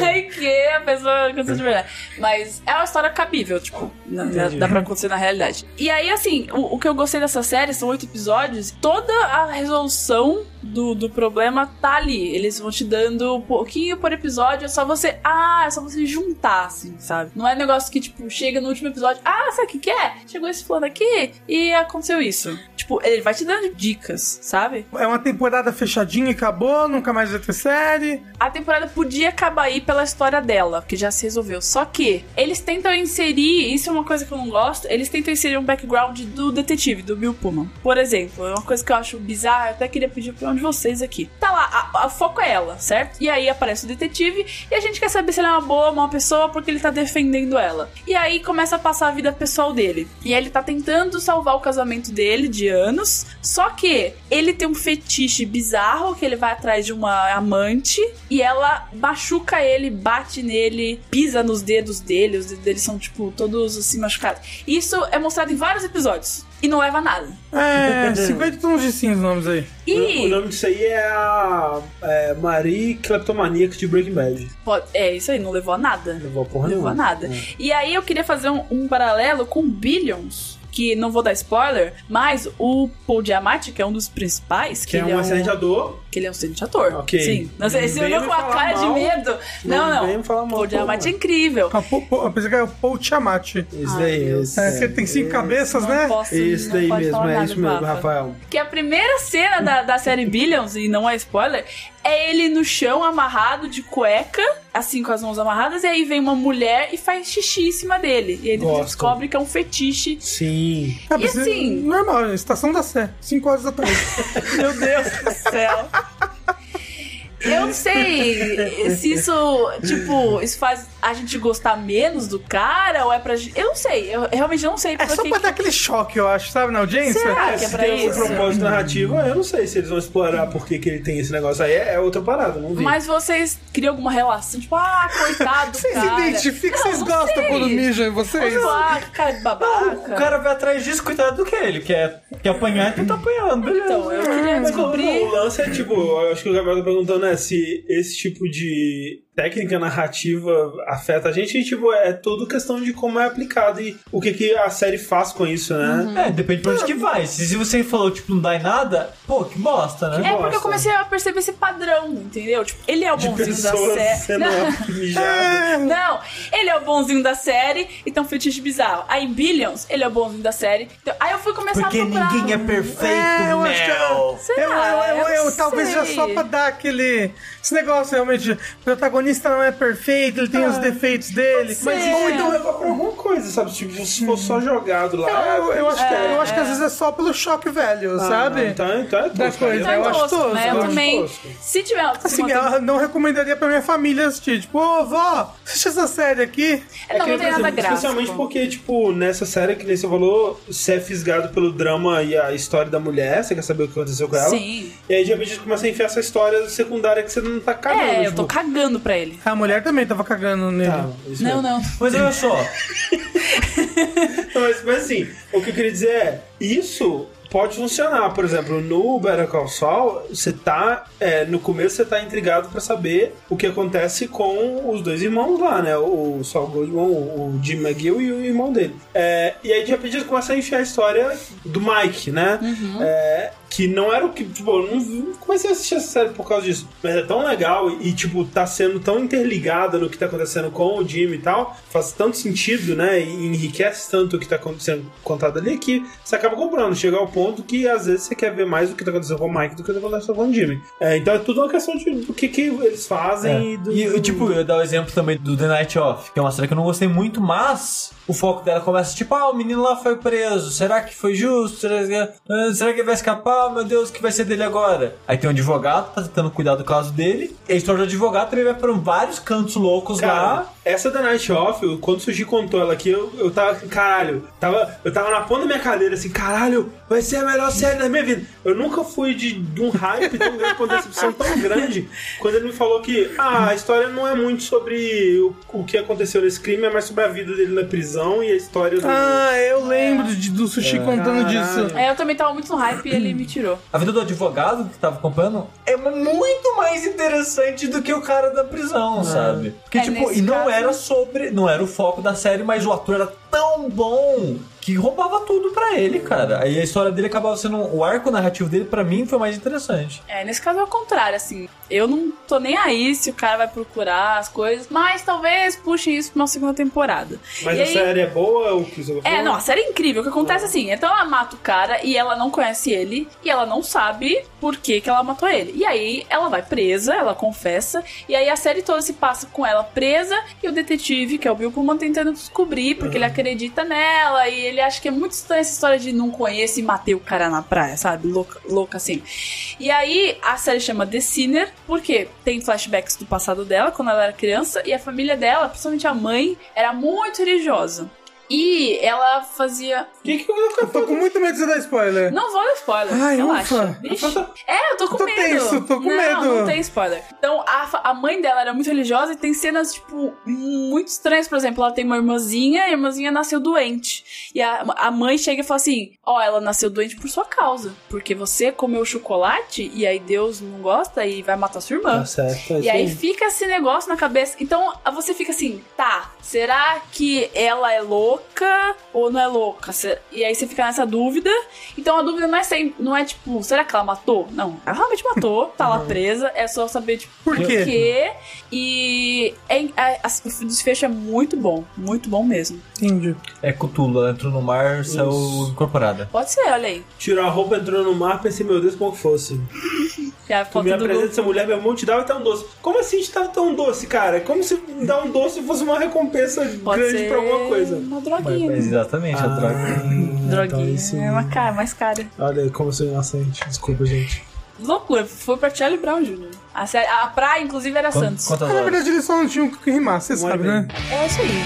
Vai que a pessoa aconteceu de verdade. Mas é uma história cabível, tipo, na- dá pra acontecer na realidade. E aí, assim, o, o que eu gostei dessa série são oito episódios. Toda a resolução do, do problema tá ali. Eles vão te dando um pouquinho por episódio. É só você. Ah, é só você juntar, assim, sabe? Não é negócio que, tipo, chega no último episódio. Ah, sabe o que, que é? Chegou esse plano aqui e aconteceu isso. Tipo, ele vai te dando dicas, sabe? É uma temporada fechadinha e acabou, nunca mais vai ter série. a temporada podia acabar aí pela história dela, que já se resolveu. Só que eles tentam inserir, isso é uma coisa que eu não gosto, eles tentam inserir um background do detetive, do Bill Pullman. Por exemplo, é uma coisa que eu acho bizarra, eu até queria pedir pra um de vocês aqui. Tá lá, a, a foco é ela, certo? E aí aparece o detetive e a gente quer saber se ele é uma boa, uma pessoa, porque ele tá defendendo ela. E aí começa a passar a vida pessoal dele. E aí ele tá tentando salvar o casamento dele de anos, só que ele tem um fetiche bizarro que ele vai atrás de uma amante e ela machuca ele, bate nele, pisa nos dedos dele, os dedos dele são tipo todos assim machucados. Isso é mostrado em vários episódios e não leva a nada. É, 50 tons de cinza os nomes aí. O, E o nome disso aí é a é, Marie Kleptomaníaca de Breaking Bad. pode- é isso aí, não levou a nada. Levou a porra Não levou a nada. E aí eu queria fazer um, um paralelo com Billions. Que não vou dar spoiler, mas o Paul Giamatti, que é um dos principais, Que é ele um excelente ator. que ele é um excelente ator. Ok. Sim. Não sei, você olhou com a cara de mal. medo. Não, Não não. falar mal, Paul é incrível. Ah, Eu pensei que era o Paul. Esse Ai, daí, esse. É, porque tem cinco cabeças, Não né? posso, não daí mesmo, é isso mesmo, Rafa. Rafael. Que a primeira cena da, da série Billions, e não é spoiler, é ele no chão amarrado de cueca, assim com as mãos amarradas, e aí vem uma mulher e faz xixi em cima dele. E aí depois Gosto. descobre que é um fetiche. Sim. Ah, E é assim- Normal, estação da Sé, 5 horas da tarde. Meu Deus do céu. Eu não sei se isso, tipo, isso faz a gente gostar menos do cara ou é pra gente. Eu não sei, eu realmente não sei É só porque pra dar aquele choque, eu acho, sabe, na audiência? Será? Ah, que é se pra tem isso? um propósito narrativo, eu não sei se eles vão explorar por que que ele tem esse negócio aí. É, é outra parada, não vi. Mas vocês criam alguma relação, tipo, ah, coitado do Vocês cara. identificam, Não, vocês não gostam sei. quando mijam em vocês? Ah, que cara de babaca. O cara vai atrás disso, coitado do que ele quer, quer apanhar, então tá apanhando, beleza. Então, eu queria Mas o, descobrir. o lance é tipo, eu acho que o Gabriel tá perguntando é se esse tipo de técnica narrativa afeta a gente e, tipo, é tudo questão de como é aplicado e o que, que a série faz com isso, né? É, depende pra onde que vai. Se, se você falou, tipo, não dá em nada, pô, que bosta, né? É porque eu bosta. comecei a perceber esse padrão, entendeu? Tipo, ele é o De bonzinho da série. Não, mijadas. não, ele é o bonzinho da série, então fetiche bizarro. Aí Billions, ele é o bonzinho da série. Então, aí eu fui começar Porque a procurar. ninguém é perfeito, É, eu acho que Mel. Será? Eu, eu, eu, Eu eu, ou talvez já só pra dar aquele. Esse negócio realmente. O protagonista não é perfeito, ele tem os defeitos dele. Mas Ou é. então levar pra alguma coisa, sabe? Tipo, se for só jogado lá. Eu, eu acho que, eu acho que é. às vezes é só pelo choque velho, Ah, sabe? não, Então, então é Da tosco, coisa, né? eu Tá acho tosco, tosco, né? eu Eu também. tosco. Se tiver. se Assim, ela não recomendaria pra minha família assistir. Tipo, ô, vó, assiste essa série aqui. É, não, que, não tem nada gráfico. Especialmente porque, tipo, nessa série que nem você falou, você é fisgado pelo drama e a história da mulher, você quer saber o que aconteceu com ela. Sim. E aí, de repente, começa a enfiar essa história secundária que você não tá cagando. É, eu tipo, tô cagando pra ele. A mulher também tava cagando nele. Tá, Não, mesmo. não. Mas olha só, Mas, mas assim, o que eu queria dizer é, isso pode funcionar. Por exemplo, no Better Call Saul, você tá, é, no começo você tá intrigado pra saber o que acontece com os dois irmãos lá, né? O Saul Goldman, o o Jim McGill e o irmão dele. É, e aí, de repente, eles começam a enfiar a história do Mike, né? É, que não era o que, tipo, eu não comecei a assistir essa série por causa disso. Mas é tão legal e, tipo, tá sendo tão interligada no que tá acontecendo com o Jimmy e tal, faz tanto sentido, né? E enriquece tanto o que tá acontecendo contado ali que você acaba comprando. Chega ao ponto que às vezes você quer ver mais o que tá acontecendo com o Mike do que o que tá acontecendo com o Jimmy. É, então é tudo uma questão de, do que, que eles fazem e do. É. E, tipo, eu dar o exemplo também do The Night Off, que é uma série que eu não gostei muito, mas o foco dela começa tipo, ah, o menino lá foi preso, será que foi justo? Será que, ah, ele vai escapar? Meu Deus, o que vai ser dele agora? Aí tem um advogado, tá tentando cuidar do caso dele, a história do advogado também vai por vários cantos loucos Cara, lá. Essa da Night Off, eu- quando o Sushi contou ela aqui, eu, eu tava, caralho, tava, eu tava na ponta da minha cadeira assim, caralho, vai ser a melhor série da minha vida. Eu nunca fui de, de um hype tão grande, uma decepção tão grande, quando ele me falou que, ah, a história não é muito sobre o, o que aconteceu nesse crime, é mais sobre a vida dele na prisão e a história do... Ah, eu lembro de- do sushi contando Caralho. disso. É, eu também tava muito no hype e ele me tirou. A vida do advogado que tava acompanhando é muito mais interessante do que o cara da prisão, sabe? Porque, É, tipo, e não caso- era sobre. Não era o foco da série, mas o ator era tão bom que roubava tudo pra ele, cara. Aí a história dele acabava sendo. O arco narrativo dele, pra mim, foi mais interessante. É, nesse caso é o contrário, assim. Eu não tô nem aí se o cara vai procurar as coisas, mas talvez puxem isso pra uma segunda temporada. Mas E a aí- série é boa, o que você É, não, a série é incrível. O que acontece é assim, então ela mata o cara e ela não conhece ele e ela não sabe por que, que ela matou ele. E aí ela vai presa, ela confessa, e aí a série toda se passa com ela presa e o detetive, que é o Bill Pullman, tentando descobrir, porque ele acredita nela e ele acha que é muito estranha essa história de não conheço e matei o cara na praia, sabe? Louca, louca assim. E aí a série chama The Sinner, porque tem flashbacks do passado dela, quando ela era criança, e a família dela, principalmente a mãe, era muito religiosa. E ela fazia. Que que eu Eu tô com muito medo de você dar spoiler. Não vou dar spoiler. Ai, relaxa. ufa. Vixe. É, eu tô com Tô medo. tenso, tô com não, medo. Não, tem spoiler. Então, a, a mãe dela era muito religiosa e tem cenas, tipo, muito estranhas. Por exemplo, ela tem uma irmãzinha e a irmãzinha nasceu doente. E a, a mãe chega e fala assim: Ó, ela nasceu doente por sua causa. Porque você comeu chocolate e aí Deus não gosta e vai matar sua irmã. Tá certo, é E aí fica esse negócio na cabeça. Então você fica assim, tá, será que ela é louca ou não é louca? E aí você fica nessa dúvida. Então a dúvida não é sempre, não é tipo, será que ela matou? Não, ela realmente matou, tá lá presa, é só saber tipo Por quê? quê. E é, é- a- o desfecho é muito bom, muito bom mesmo. Entendi. É Cthulhu, ela entrou no mar, saiu incorporada. Pode ser, olha aí. Tirou a roupa, entrou no mar, pensei, meu Deus, como que fosse. É a Tu me apresenta essa mulher, meu irmão te dava até um doce. Como assim te dava tão doce, cara? Como se dar um doce fosse uma recompensa Pode grande ser pra alguma coisa. Uma droguinha. mas exatamente, a droga. droguinha. então isso- É uma cara, mais cara. Olha como eu sou inocente. Desculpa, gente. Loucura, foi pra Charlie Brown Jr. A, série- a praia, inclusive, era Quant- Santos. Quantas Na horas? verdade, eles só não tinham que rimar, você sabe, meio. né? É isso aí.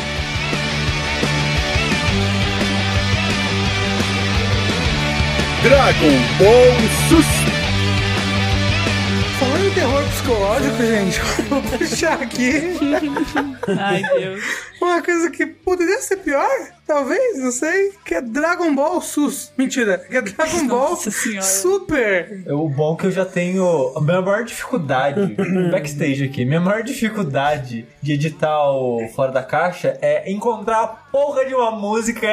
Dragon Ball Super. Psicológico, gente, vou puxar aqui. Ai, Deus. uma coisa que poderia ser pior, talvez, não sei, que é Dragon Ball Sus. Mentira, que é Dragon Ball. Super. É O bom é que eu já tenho. A minha maior dificuldade, backstage aqui, minha maior dificuldade de editar o Fora da Caixa é encontrar a porra de uma música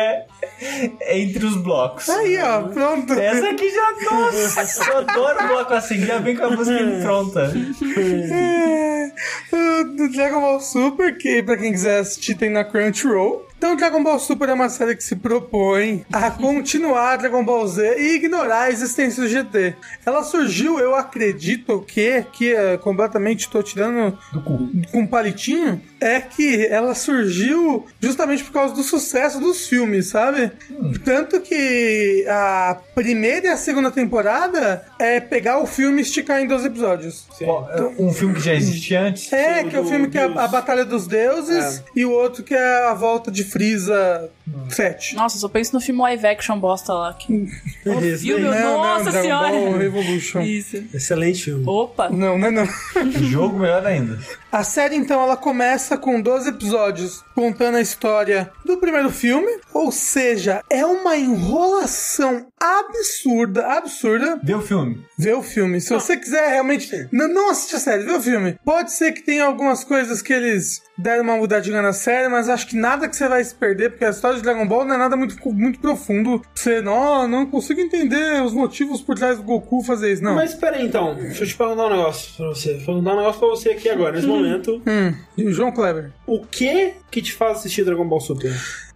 entre os blocos. Aí, ó, pronto. Essa aqui já, nossa, eu adoro bloco assim, já vem com a música pronta. É, o Dragon Ball Super, que pra quem quiser assistir tem na Crunchyroll. Então, Dragon Ball Super é uma série que se propõe a continuar Dragon Ball Z e ignorar a existência do GT. Ela surgiu, eu acredito que, que é, completamente tô tirando com um palitinho, é que ela surgiu justamente por causa do sucesso dos filmes, sabe? Tanto que a primeira e a segunda temporada é pegar o filme e esticar em 12 episódios. Ó, Um filme que já existia antes. É, que é o filme que é a, Deus. a Batalha dos Deuses e o outro que é a volta de Frieza 7. Nossa, só penso no filme live action bosta lá. Que... O Esse filme, daí. nossa Dragon senhora! Ball Revolution. Isso. Excelente filme. Opa! Não, não é não. Jogo melhor ainda. A série, então, ela começa com 12 episódios contando a história do primeiro filme. Ou seja, é uma enrolação absurda, absurda. Vê o filme. Vê o filme. Se você quiser realmente. Não, não assiste a série, vê o filme. Pode ser que tenha algumas coisas que eles deram uma mudadinha na série, mas acho que nada que você vai se perder, porque a história de Dragon Ball não é nada muito, muito profundo. Você, não, não consigo entender os motivos por trás do Goku fazer isso. Não. Mas espera aí então, deixa eu te perguntar um negócio pra você. Vou perguntar um negócio pra você aqui agora, nesse momento. Hum, e o João Kleber. O que que te faz assistir Dragon Ball Super?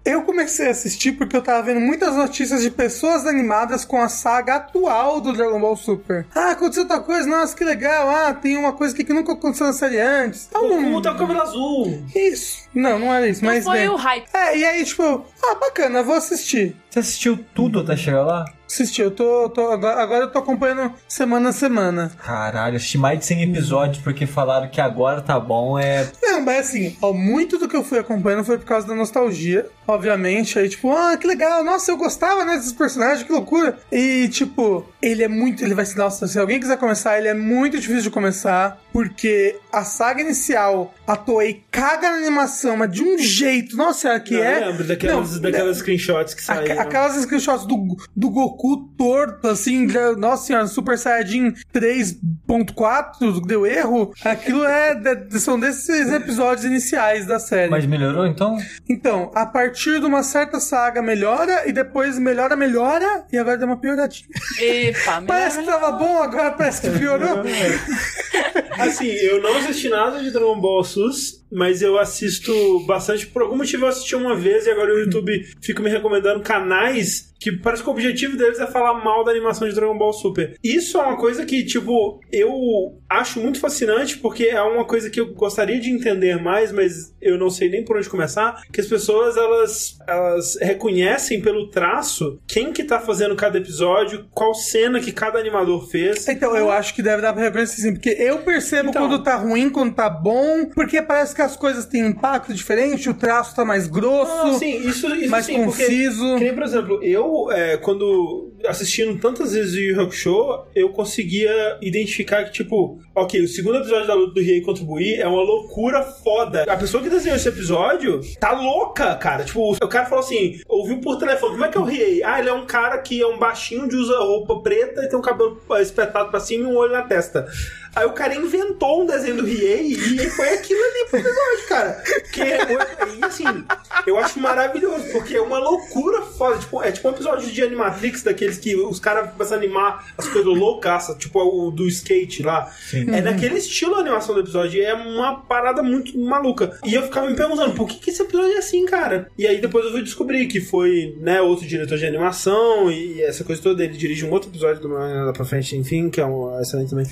Eu comecei a assistir porque eu tava vendo muitas notícias de pessoas animadas com a saga atual do Dragon Ball Super. Ah, aconteceu tal coisa, nossa, que legal. Ah, tem uma coisa aqui que nunca aconteceu na série antes. Então, Goku tá o cabelo azul. Isso. Não, não era isso, Não mas. foi bem. o hype. É, e aí, tipo, ah, bacana, vou assistir. Você assistiu tudo até chegar lá? Assisti, eu tô. tô- agora, agora eu tô acompanhando semana a semana. Caralho, assisti mais de 100 episódios porque falaram que agora tá bom. É. Não, mas assim, ó, muito do que eu fui acompanhando foi por causa da nostalgia, obviamente. Aí, tipo, ah, que legal, nossa, eu gostava, né, desses personagens, que loucura. E, tipo, ele é muito. Ele vai se nossa, se alguém quiser começar, ele é muito difícil de começar, porque a saga inicial, a Toei caga na animação, mas de um jeito, nossa, que Não, é. eu lembro daquelas, Não, daquelas screenshots que saíram. Aquelas screenshots do, do Goku torto, assim, já- nossa senhora, Super Saiyajin 3.4, deu erro. Aquilo é. de- são desses episódios iniciais da série. Mas melhorou então? Então, a partir de uma certa saga melhora, e depois melhora, melhora, e agora deu uma pioradinha. Epa, Parece que tava bom, agora parece que piorou. Assim, eu não assisti nada de Dragon Ball SUS, mas eu assisto bastante. Por algum motivo eu assisti uma vez e agora o YouTube fica me recomendando canais que parece que o objetivo deles é falar mal da animação de Dragon Ball Super. Isso é uma coisa que, tipo, eu acho muito fascinante porque é uma coisa que eu gostaria de entender mais, mas eu não sei nem por onde começar. Que as pessoas elas, elas reconhecem pelo traço quem que tá fazendo cada episódio, qual cena que cada animador fez. Então, eu acho que deve dar pra reconhecer sim, porque eu percebo Então. quando tá ruim, quando tá bom, porque parece que as coisas têm impacto diferente, o traço tá mais grosso, Não, sim, isso, isso mais sim, porque conciso. Que nem, por exemplo, eu, é, quando assistindo tantas vezes o Yu Hakusho, eu conseguia identificar que, tipo, ok, o segundo episódio da luta do Riei contra o Bui é uma loucura foda. A pessoa que desenhou esse episódio tá louca, cara. Tipo, o cara falou assim, ouviu por telefone, como é que é o Riei? Ah, ele é um cara que é um baixinho de usa roupa preta e tem um cabelo eh, espetado pra cima e um olho na testa. Aí o cara inventou um desenho do Riei e foi aquilo ali pro episódio, cara. Que é, e assim, eu acho maravilhoso, porque é uma loucura foda. Tipo, é tipo um episódio de Animatrix, daqueles que os caras começam a animar as coisas loucaças, tipo o do skate lá. É daquele estilo a animação do episódio, e é uma parada muito maluca. E eu ficava me perguntando, por que, que esse episódio é assim, cara? E aí depois eu fui descobrir que foi, né, outro diretor de animação e essa coisa toda. Ele dirige um outro episódio do Manhã lá pra frente, enfim, que é um excelente também.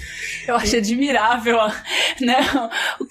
Eu acho admirável, né?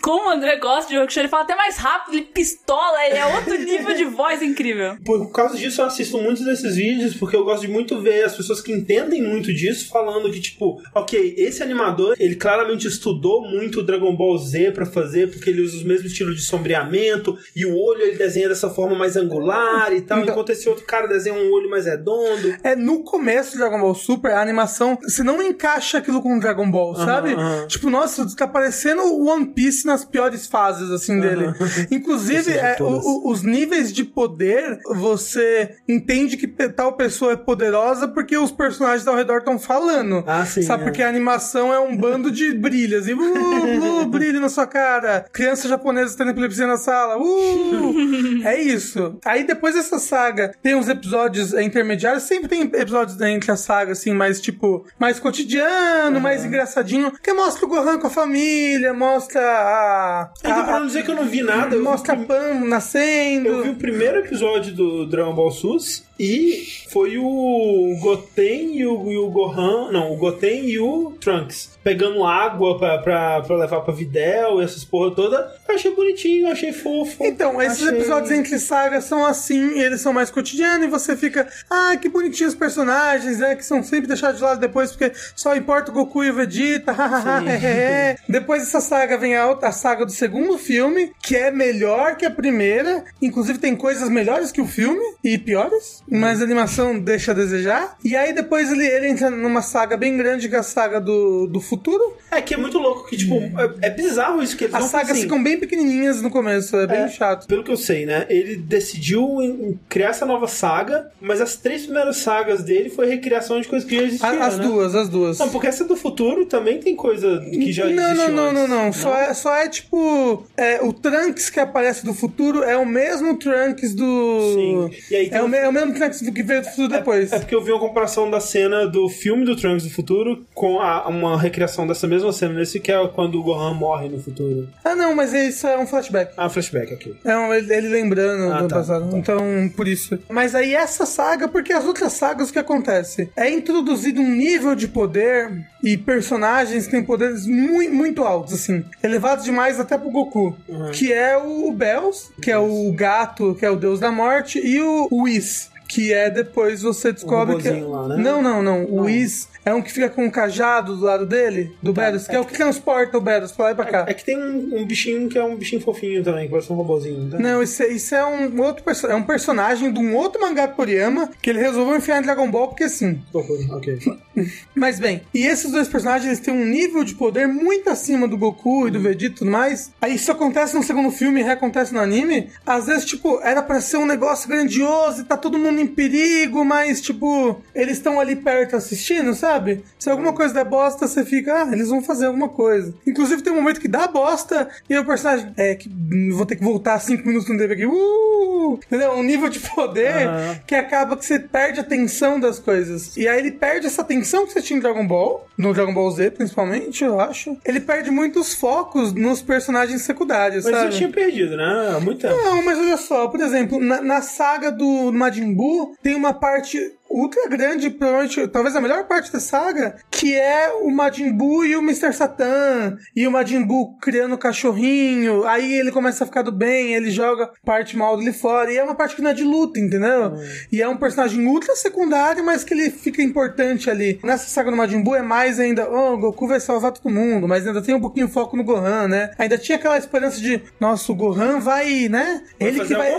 Como o André gosta de Hakusho, ele fala até mais rápido, ele pistola, ele é outro nível de voz incrível. Por causa disso, eu assisto muitos desses vídeos, porque eu gosto de muito ver as pessoas que entendem muito disso falando que, tipo, ok, esse animador, ele claramente estudou muito o Dragon Ball Z pra fazer, porque ele usa os mesmos estilos de sombreamento, e o olho ele desenha dessa forma mais angular e tal, Então- enquanto esse outro cara desenha um olho mais redondo. É, no começo do Dragon Ball Super, a animação, você não encaixa aquilo com o Dragon Ball, sabe? Tipo, nossa, tá parecendo o One Piece nas piores fases, assim, dele. Inclusive, é, todas. o- o- os níveis de poder, você entende que tal pessoa é poderosa porque os personagens ao redor estão falando. Ah, sim, Sabe? é. Porque a animação é um bando de brilhas. E, uh, uh, brilho na sua cara. Criança japonesa tendo epilepsia na sala. Uh! é isso. Aí depois dessa saga, tem uns episódios é, intermediários. Sempre tem episódios entre a saga, assim, mais tipo, mais cotidiano, mais engraçadinho. Que é mostra o Gohan com a família, mostra a. Então, pra a, não dizer que eu não vi nada, eu vi, mostra a Pan nascendo. eu vi o primeiro episódio do Dragon Ball SUS rules e foi o Goten e o, e o Gohan. Não, o Goten e o Trunks pegando água pra, pra, pra levar pra Videl e essas porra toda. Eu achei bonitinho, achei fofo. Então, esses achei- episódios entre sagas são assim, eles são mais cotidianos e você fica, ah, que bonitinhos os personagens, né? Que são sempre deixados de lado depois porque só importa o Goku e o Vegeta, hahaha, Sim. hehehe. Depois dessa saga vem a outra a saga do segundo filme, que é melhor que a primeira, inclusive tem coisas melhores que o filme e piores, mas a animação deixa a desejar. E aí depois ele, ele entra numa saga bem grande que é a saga do, do futuro. É que é muito louco, que tipo, é, é bizarro isso que eles As não sagas assim, ficam bem pequenininhas no começo, é bem É. chato. Pelo que eu sei, né? Ele decidiu em- em criar essa nova saga, mas as três primeiras sagas dele foi recriação de coisas que já existiam. As né? duas, as duas. Não, porque essa do futuro também tem coisa que já não, não, existiu não, não, antes. não. Só é, só é tipo. é, o Trunks que aparece do futuro é o mesmo Trunks do. Sim. E aí é, o é o mesmo Trunks do que veio do futuro depois. É porque eu vi uma comparação da cena do filme do Trunks do futuro com a- uma recriação dessa mesma cena nesse que é quando o Gohan morre no futuro. Ah, não, mas isso é um flashback. Ah, flashback aqui. É um, ele, ele lembrando Ah, do tá, passado. tá. Então, por isso. Mas aí essa saga, porque as outras sagas o que acontece? É introduzido um nível de poder e personagens que têm poderes muito, muito altos, assim. Elevados demais até pro Goku. Uhum. Que é o Bells, que é o gato, que é o deus da morte, e o Whis. Que é depois você descobre que. robozinho lá, né? Não, não, não. O Whis é um que fica com um cajado do lado dele, do Beros, que é o que transporta o Beros pra lá e pra cá. É que tem um, um bichinho que é um bichinho fofinho também, que parece um robozinho. Tá? Não, isso, é- isso é um outro é um personagem de um outro mangá do Toriyama que ele resolveu enfiar em Dragon Ball porque sim. Ok. Mas bem, e esses dois personagens eles têm um nível de poder muito acima do Goku e do Vegeta e tudo mais. Aí isso acontece no segundo filme e reacontece no anime. Às vezes, tipo, era pra ser um negócio grandioso e tá todo mundo em perigo, mas, tipo, eles estão ali perto assistindo, sabe? Se alguma coisa der bosta, você fica, ah, eles vão fazer alguma coisa. Inclusive tem um momento que dá bosta e o personagem, é, que vou ter que voltar cinco minutos no TV aqui, uh! Entendeu? Um nível de poder que acaba que você perde a tensão das coisas. E aí ele perde essa tensão que você tinha em Dragon Ball, no Dragon Ball Z principalmente, eu acho. Ele perde muitos focos nos personagens secundários, Mas sabe? eu tinha perdido, né? Há muito tempo. Não, mas olha só, por exemplo, na, na saga do Majin Buu tem uma parte ultra grande, provavelmente, talvez a melhor parte da saga, que é o Majin Buu e o Mr. Satan, e o Majin Buu criando o cachorrinho, aí ele começa a ficar do bem, ele joga parte mal dele fora, e é uma parte que não é de luta, entendeu? E é um personagem ultra secundário, mas que ele fica importante ali. Nessa saga do Majin Buu é mais ainda, oh, o Goku vai salvar todo mundo, mas ainda tem um pouquinho de foco no Gohan, né? Ainda tinha aquela esperança de, nossa, o Gohan vai, né? Vai ele que vai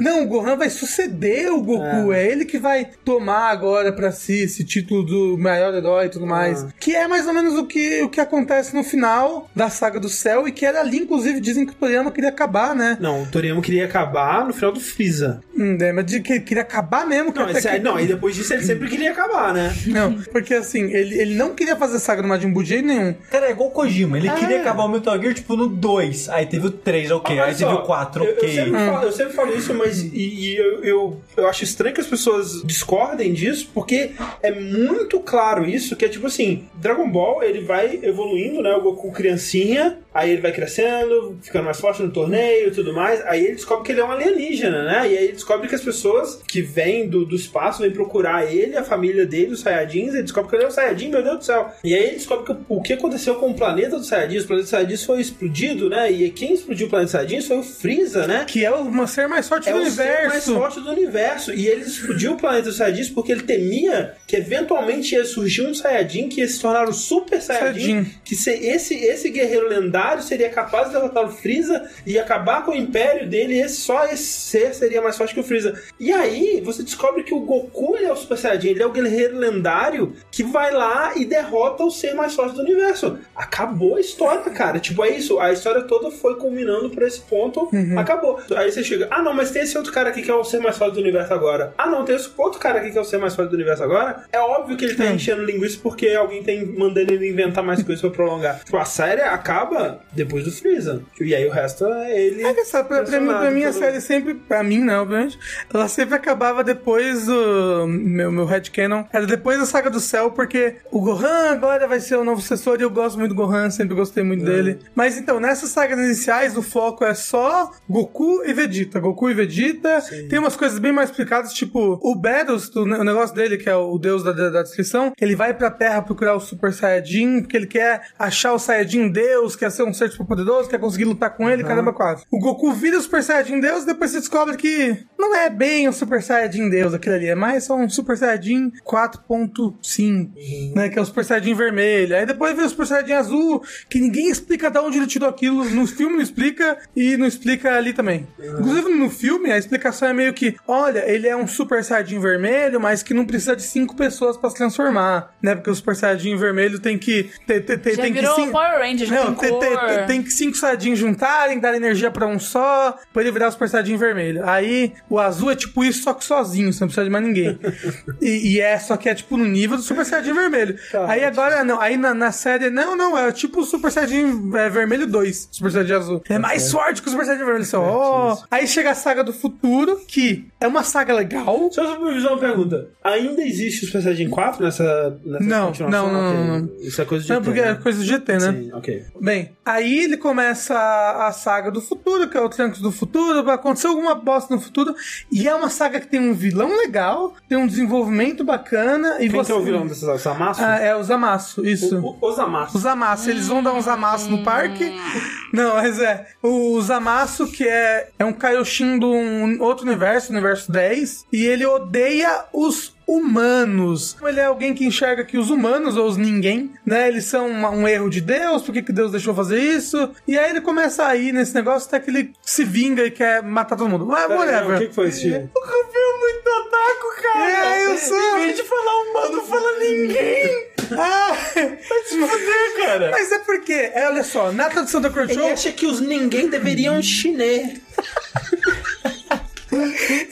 não, o Gohan vai suceder o Goku. É, ele que vai tomar agora pra si esse título do maior herói e tudo mais. Que é mais ou menos o que, o que acontece no final da saga do céu e que era ali, inclusive, dizem que o Toriyama queria acabar, né? Não, o Toriyama queria acabar no final do Freeza. Hum, é, mas de que ele queria acabar mesmo. que Não, esse, que- aí- não, e depois disso ele sempre queria acabar, né? Não, porque assim, ele, ele não queria fazer a saga do Majin Buu de jeito nenhum. Cara, é igual o Kojima. Ele É. queria acabar o Metal Gear, tipo, no 2. Aí teve o 3, ok. Olha aí teve só, o 4, eu, ok. eu, sempre falo, eu sempre falo isso, mas e, e eu, eu, eu acho estranho que as pessoas discordem disso, porque é muito claro isso, que é tipo assim, Dragon Ball, ele vai evoluindo, né? O Goku criancinha, aí ele vai crescendo, ficando mais forte no torneio e tudo mais, aí ele descobre que ele é um alienígena, né? E aí ele descobre que as pessoas que vêm do, do espaço vêm procurar ele, a família dele, os Saiyajins, ele descobre que ele é um Saiyajin, meu Deus do céu. E aí ele descobre que o que aconteceu com o planeta dos Saiyajins, o planeta dos Saiyajins foi explodido, né? E quem explodiu o planeta dos Saiyajins foi o Freeza, né? Que é o ser mais forte É do o ser mais universo. forte do universo. E ele explodiu o planeta dos Saiyajins porque ele temia que eventualmente ia surgir um Saiyajin que ia se tornar o Super Saiyajin. Saiyajin. Que se- esse, esse guerreiro lendário seria capaz de derrotar o Freeza e acabar com o império dele. E esse, só esse ser seria mais forte que o Freeza. E aí você descobre que o Goku ele é o Super Saiyajin. Ele é o guerreiro lendário que vai lá e derrota o ser mais forte do universo. Acabou a história, cara. Tipo, é isso. A história toda foi culminando pra esse ponto. Acabou. Aí você chega, ah não, mas tem esse outro cara aqui que é o ser mais forte do universo agora. Ah não, tem esse outro cara aqui que é é o ser mais forte do universo agora, é óbvio que ele tá enchendo linguiça porque alguém tem mandando ele inventar mais coisas pra prolongar. Tipo, a série acaba depois do Freeza. E aí o resto é ele. É que sabe, pra, pra mim, pra mim a série sempre, pra mim não, obviamente, ela sempre acabava depois do. Meu, meu headcanon era depois da saga do céu, porque o Gohan agora vai ser o novo sucessor e eu gosto muito do Gohan, sempre gostei muito dele. Mas então, nessas sagas iniciais, o foco é só Goku e Vegeta. Goku e Vegeta. Tem umas coisas bem mais explicadas, tipo, o Bedos, o ne- o negócio dele, que é o deus da, da, da descrição, ele vai pra Terra procurar o Super Saiyajin, porque ele quer achar o Saiyajin Deus, quer ser um ser super poderoso, quer conseguir lutar com ele, caramba, quase. O Goku vira o Super Saiyajin Deus, depois você descobre que não é bem o Super Saiyajin Deus aquilo ali, é mais só um Super Saiyajin 4.5, né, que é o Super Saiyajin vermelho. Aí depois vem o Super Saiyajin azul, que ninguém explica de onde ele tirou aquilo, no filme não explica e não explica ali também. Inclusive no filme a explicação é meio que, olha, ele é um Super Saiyajin vermelho, mas que não precisa de cinco pessoas pra se transformar, né? Porque o Super Saiyajin vermelho tem que ter- Já tem que virou sim- Power Ranger, não, tem tem, tem, tem- tem que cinco Saiyajin juntarem, dar energia pra um só, pra ele virar o Super Saiyajin vermelho. Aí o azul é tipo isso, só que sozinho, você não precisa de mais ninguém. e, e é, só que é tipo no nível do Super Saiyajin vermelho. aí agora, não, aí na, na série, não, não, é tipo o Super Saiyajin é, vermelho 2, Super Saiyajin azul. É mais forte que o Super Saiyajin vermelho. Só, ó. Aí chega a saga do futuro, que é uma saga legal. Só pra fazer Ainda existe o Super Saiyajin 4 nessa, nessa Não, continuação? não, não, não. Isso é coisa de Não, porque é né? coisa do GT, né? Sim, ok. Bem, aí ele começa a, saga do futuro, que é o Trunks do futuro, vai acontecer alguma bosta no futuro, e é uma saga que tem um vilão legal, tem um desenvolvimento bacana, e Quem você... que é o vilão dessa saga? O Zamasu? Ah, é o Zamasu, isso. O, o, o Zamasu. Os Zamasu, eles vão dar uns amassos no parque. Não, mas é. O Zamasu, que é, é um Kaioshin de um outro universo, universo 10, e ele odeia os humanos. Ele é alguém que enxerga que os humanos, ou os ninguém, né, eles são uma- um erro de Deus, por que que Deus deixou fazer isso? E aí ele começa a ir nesse negócio até que ele se vinga e quer matar todo mundo. Mas, whatever. O que, que foi esse filme? O Rafael é muito otaku, cara. É, eu sou. Em vez de falar humano, fala ninguém. Ah, Vai se fuder, cara. mas é porque, é, olha só, na tradução da Crunchyroll, Ele acha que os ninguém deveriam chinês.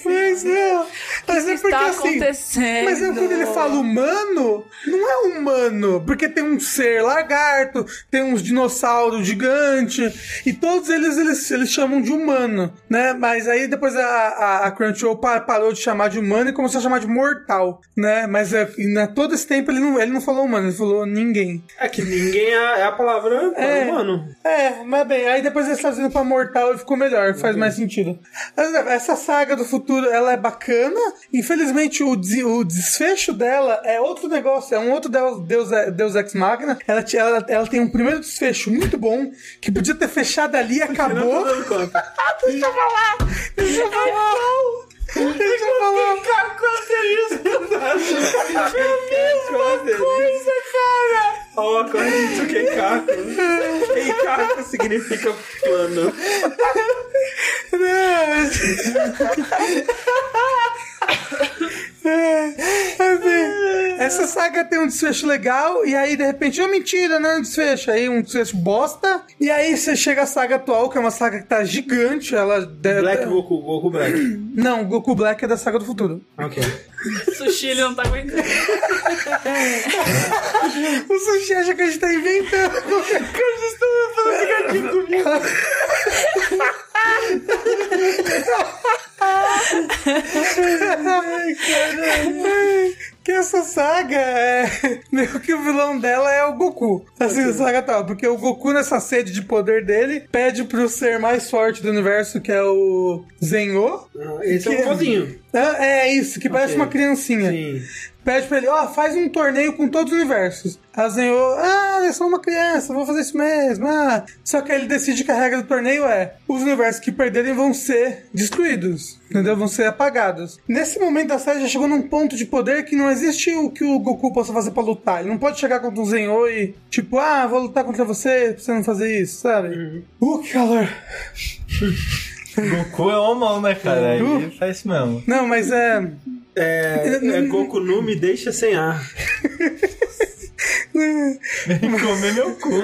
Mas não. Mas é porque está assim. acontecendo? Mas é quando ele fala humano, não é humano. Porque tem um ser lagarto, tem uns dinossauros gigantes, e todos eles, eles eles chamam de humano, né? Mas aí depois a, a, a Crunchyroll pa- parou de chamar de humano e começou a chamar de mortal, né? Mas é, e na, todo esse tempo ele não, ele não falou humano, ele falou ninguém. É que ninguém é, é a palavra É. humano. É, mas bem, aí depois eles traduzindo pra mortal e ficou melhor, faz mais sentido. Né, Essa saga do futuro, ela é bacana. Infelizmente, o, des- o desfecho dela é outro negócio, é um outro Deus, Deus, Deus Ex Machina. Ela, ela, ela tem um primeiro desfecho muito bom, que podia ter fechado ali e acabou. conta. Deixa eu falar! Deixa eu falar! Deixa eu falar! Mesma coisa, cara! Ó, oh, corrente do Keikaku. Keikaku significa plano. É, enfim, essa saga tem um desfecho legal, e aí de repente, oh, mentira, não é um desfecho. Aí um desfecho bosta, e aí você chega à saga atual, que é uma saga que tá gigante. Ela Black Goku, Goku Black. Não, Goku Black é da saga do futuro. Ok. Sushi, ele não tá aguentando. O sushi acha que a gente tá inventando qualquer coisa, estamos falando de gatinho comigo. Ai, caralho. Que essa saga é. Meio que o vilão dela é o Goku. Assim, a saga tal. Porque o Goku, nessa sede de poder dele, pede pro ser mais forte do universo, que é o Zenho. Ah, Esse é Que- um vozinho. Ah, É isso, que parece Ok. uma criancinha. Sim. Pede pra ele, ó, faz um torneio com todos os universos. A Zenho, ah, eu sou uma criança, vou fazer isso mesmo. Ah. Só que aí ele decide que a regra do torneio é: os universos que perderem vão ser destruídos. Entendeu? Vão ser apagados. Nesse momento da série já chegou num ponto de poder que não existe o que o Goku possa fazer pra lutar. Ele não pode chegar contra o Zenho e, tipo, ah, vou lutar contra você pra você não fazer isso, sabe? Uh, que calor. Goku é homão, né, cara? Ele faz isso mesmo. Não, mas é. É, é Goku nu me deixa sem ar. Vem comer meu cu.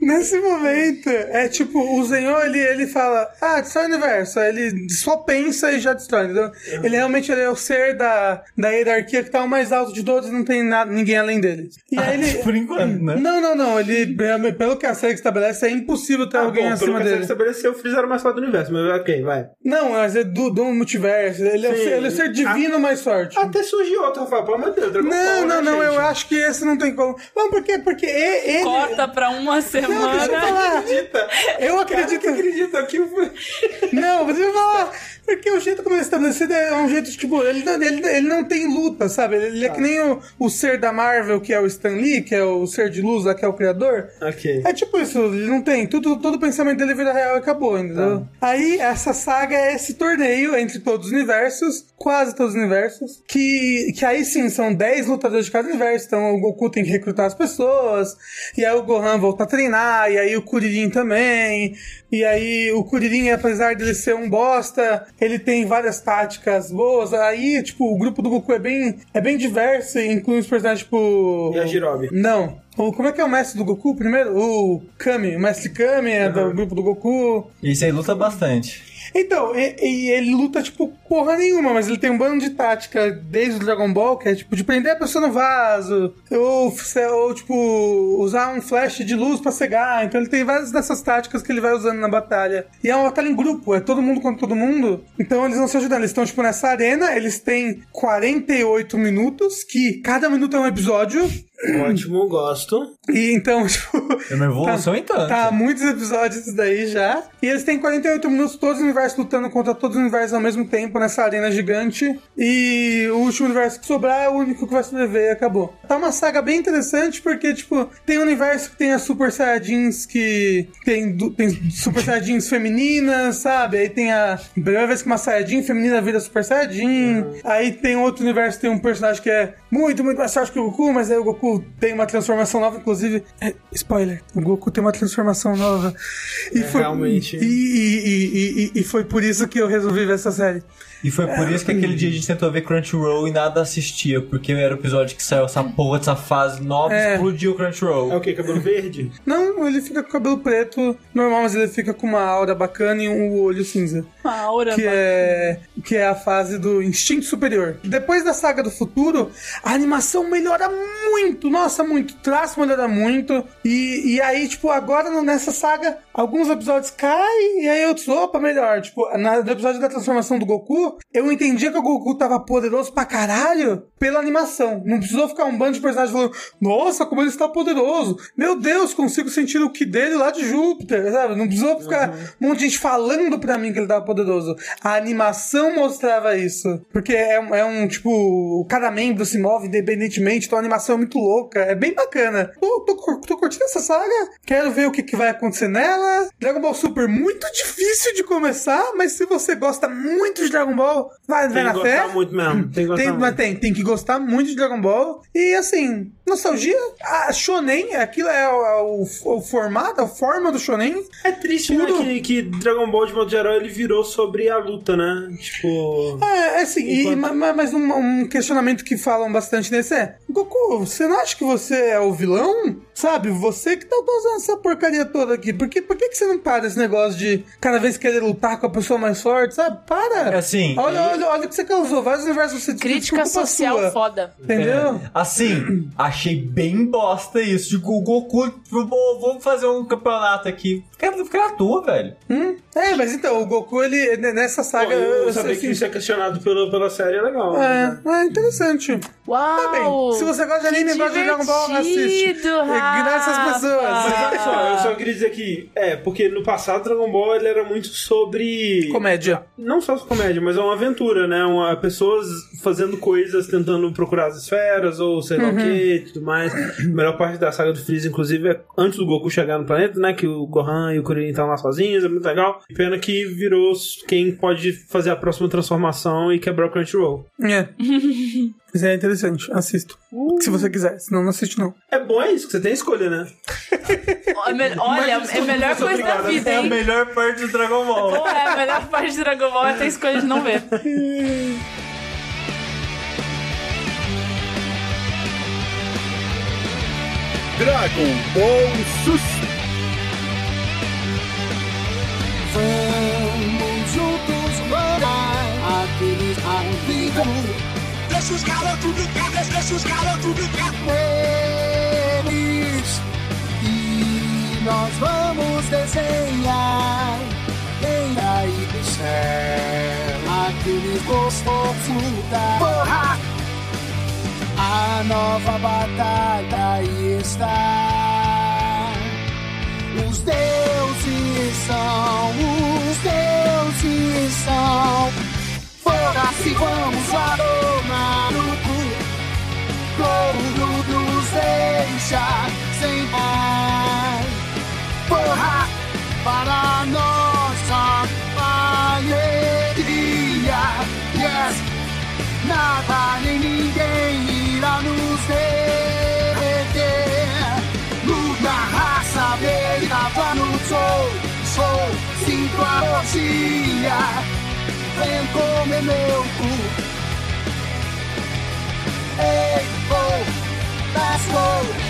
Nesse momento, é tipo, o Zenhou, ele, ele fala, ah, destrói o universo. Aí ele só pensa e já destrói, entendeu? Ele realmente ele é o ser da, da hierarquia que tá o mais alto de todos e não tem nada, ninguém além dele. E aí ele... Por enquanto, né? Não, não, não. Ele, pelo que a série estabelece, é impossível ter Ah, alguém bom, pelo acima que a série dele. estabeleceu, o Freeza era o mais forte do universo, mas ok, vai. Não, mas é do, do multiverso. Ele é, o Sim. ser, ele é o ser divino mais forte. Até surgiu outro, Rafael, pelo amor de Deus. Dragon Não, Ball, não, né, não, eu gente? acho que esse não tem como. Não, por quê? Porque ele. Corta pra uma Não, deixa eu semana. falar. Acredita? Eu acredito. Cara, foi... Não, eu vou falar. Porque o jeito como ele é estabelecido é um jeito, tipo, ele, não- ele, ele não tem luta, sabe? Ele é que nem o, o ser da Marvel, que é o Stan Lee, que é o ser de luz que é o criador. Ok. É tipo isso, ele não tem. Tudo, todo o pensamento dele vira real e acabou, entendeu? Aí, essa saga é esse torneio entre todos os universos, quase todos os universos, que, que aí sim são 10 lutadores de cada universo. Então o Goku tem que recrutar as pessoas, e aí o Gohan volta a treinar, e aí o Kuririn também. E aí o Kuririn, apesar dele ser um bosta, ele tem várias táticas boas. Aí, tipo, o grupo do Goku é bem, é bem diverso, e inclui os personagens, tipo. E a Jirobe? Não. O, como é que é o mestre do Goku primeiro? O Kami. O mestre Kami é do grupo do Goku. Isso aí luta bastante. Então, e, e ele luta, tipo, porra nenhuma, mas ele tem um bando de tática desde o Dragon Ball, que é, tipo, de prender a pessoa no vaso, ou, ou tipo, usar um flash de luz pra cegar. Então ele tem várias dessas táticas que ele vai usando na batalha. E é uma batalha em grupo, é todo mundo contra todo mundo. Então eles vão se ajudando. Eles estão, tipo, nessa arena, eles têm 48 minutos, que cada minuto é um episódio. Ótimo, gosto. E então, tipo. É uma evolução em tanto. Tá, muitos episódios isso daí já. E eles têm 48 minutos, todos os universos lutando contra todos os universos ao mesmo tempo nessa arena gigante. E o último universo que sobrar é o único que vai sobreviver e acabou. Tá uma saga bem interessante porque, tipo, tem um universo que tem as Super Saiyajins que. Tem, tem Super Saiyajins femininas, sabe? Aí tem a. Primeira vez que uma Saiyajin feminina vira Super Saiyajin. Aí tem outro universo que tem um personagem que é muito, muito mais forte que o Goku, mas aí o Goku tem uma transformação nova, inclusive. é, spoiler, o Goku tem uma transformação nova. E É, realmente. E, e, e, e, e foi por isso que eu resolvi ver essa série. E foi por isso que aquele dia a gente tentou ver Crunchyroll e nada assistia, porque era o episódio que saiu essa porra dessa fase nova É. explodiu o Crunchyroll. É o que? Cabelo verde? Não, ele fica com cabelo preto, normal, mas ele fica com uma aura bacana e um olho cinza. Uma aura. que é que é a fase do instinto superior. Depois da saga do futuro, a animação melhora muito, nossa, muito. O traço melhora muito. E, e aí, tipo, agora nessa saga, alguns episódios caem e aí outros, opa, melhor. Tipo, no episódio da transformação do Goku, eu entendia que o Goku tava poderoso pra caralho pela animação. Não precisou ficar um bando de personagens falando, nossa, como ele está poderoso. Meu Deus, consigo sentir o que dele lá de Júpiter, sabe? Não precisou ficar um monte de gente falando pra mim que ele tava poderoso. A animação mostrava isso. Porque é, um- é um, tipo, cada membro se move independentemente, então a animação é muito louca. É bem bacana. Tô, tô, tô curtindo essa saga. Quero ver o que, que vai acontecer nela. Dragon Ball Super, muito difícil de começar, mas se você gosta muito de Dragon Ball, vai, vai Tem na que fé. gostar muito mesmo. Tem que gostar Tem, muito. mas tem, tem que gostar muito de Dragon Ball. E assim, nostalgia. A Shonen, aquilo é o, o- o formato, a forma do Shonen. É triste, né, Tudo. que, que Dragon Ball, de modo geral, ele virou sobre a luta, né? Tipo... É, é assim, e- Enquanto- ma- ma- mas um, um questionamento que falam bastante nesse é: Goku, você não acha que você é o vilão? Sabe, você que tá causando essa porcaria toda aqui. Por que, por que, que você não para esse negócio de cada vez querer lutar com a pessoa mais forte, sabe? Para! É assim, Olha, e- olha, olha o que você causou. Vários universos você Crítica social sua. foda. Entendeu? É, assim, achei bem bosta isso. De o Goku, vou- vamos fazer um campeonato aqui. Fica, fica na tua, velho. Hum? É, mas então, o Goku, ele, nessa Pô, saga. eu eu- saber assim, que isso é questionado pelo, pela série é legal. né? É, é interessante. Uau! Tá bem. Se você gosta de anime gosta de Dragon Ball, assiste. divertido, Ignora essas Rafa. pessoas. Mas olha só, eu só queria dizer que... É, porque no passado Dragon Ball ele era muito sobre... Comédia. Não só comédia, mas é uma aventura, né? Uma, pessoas fazendo coisas, tentando procurar as esferas, ou sei lá o que e tudo mais. A melhor parte da saga do Freeza, inclusive, é antes do Goku chegar no planeta, né? Que o Gohan e o Kuririn estão lá sozinhos, é muito legal. Pena que virou quem pode fazer a próxima transformação e quebrar o Crunchyroll. É. Mas é interessante, assisto. Se você quiser, senão não assiste não. É bom é isso, que você tem escolha, né? Olha, é a melhor coisa da vida, É a hein? melhor parte do Dragon Ball. Pô, é a melhor parte de Dragon Ball é ter escolha de não ver. Dragon Ball Sushi. Vamos juntos para aqueles ao. Deixa os garotos brincar, deixa os garotos brincar com eles. E nós vamos desenhar em aí do céu aqueles gostosos da porra. A nova batalha está. Os deuses são, os deuses são. Fora-se, vamos lá domar o cu. Globo nos deixa sem paz. Porra, para nossa alegria. Yes, nada nem ninguém sinto a orgia. Vem comer meu cu. Ei, oh, let's go.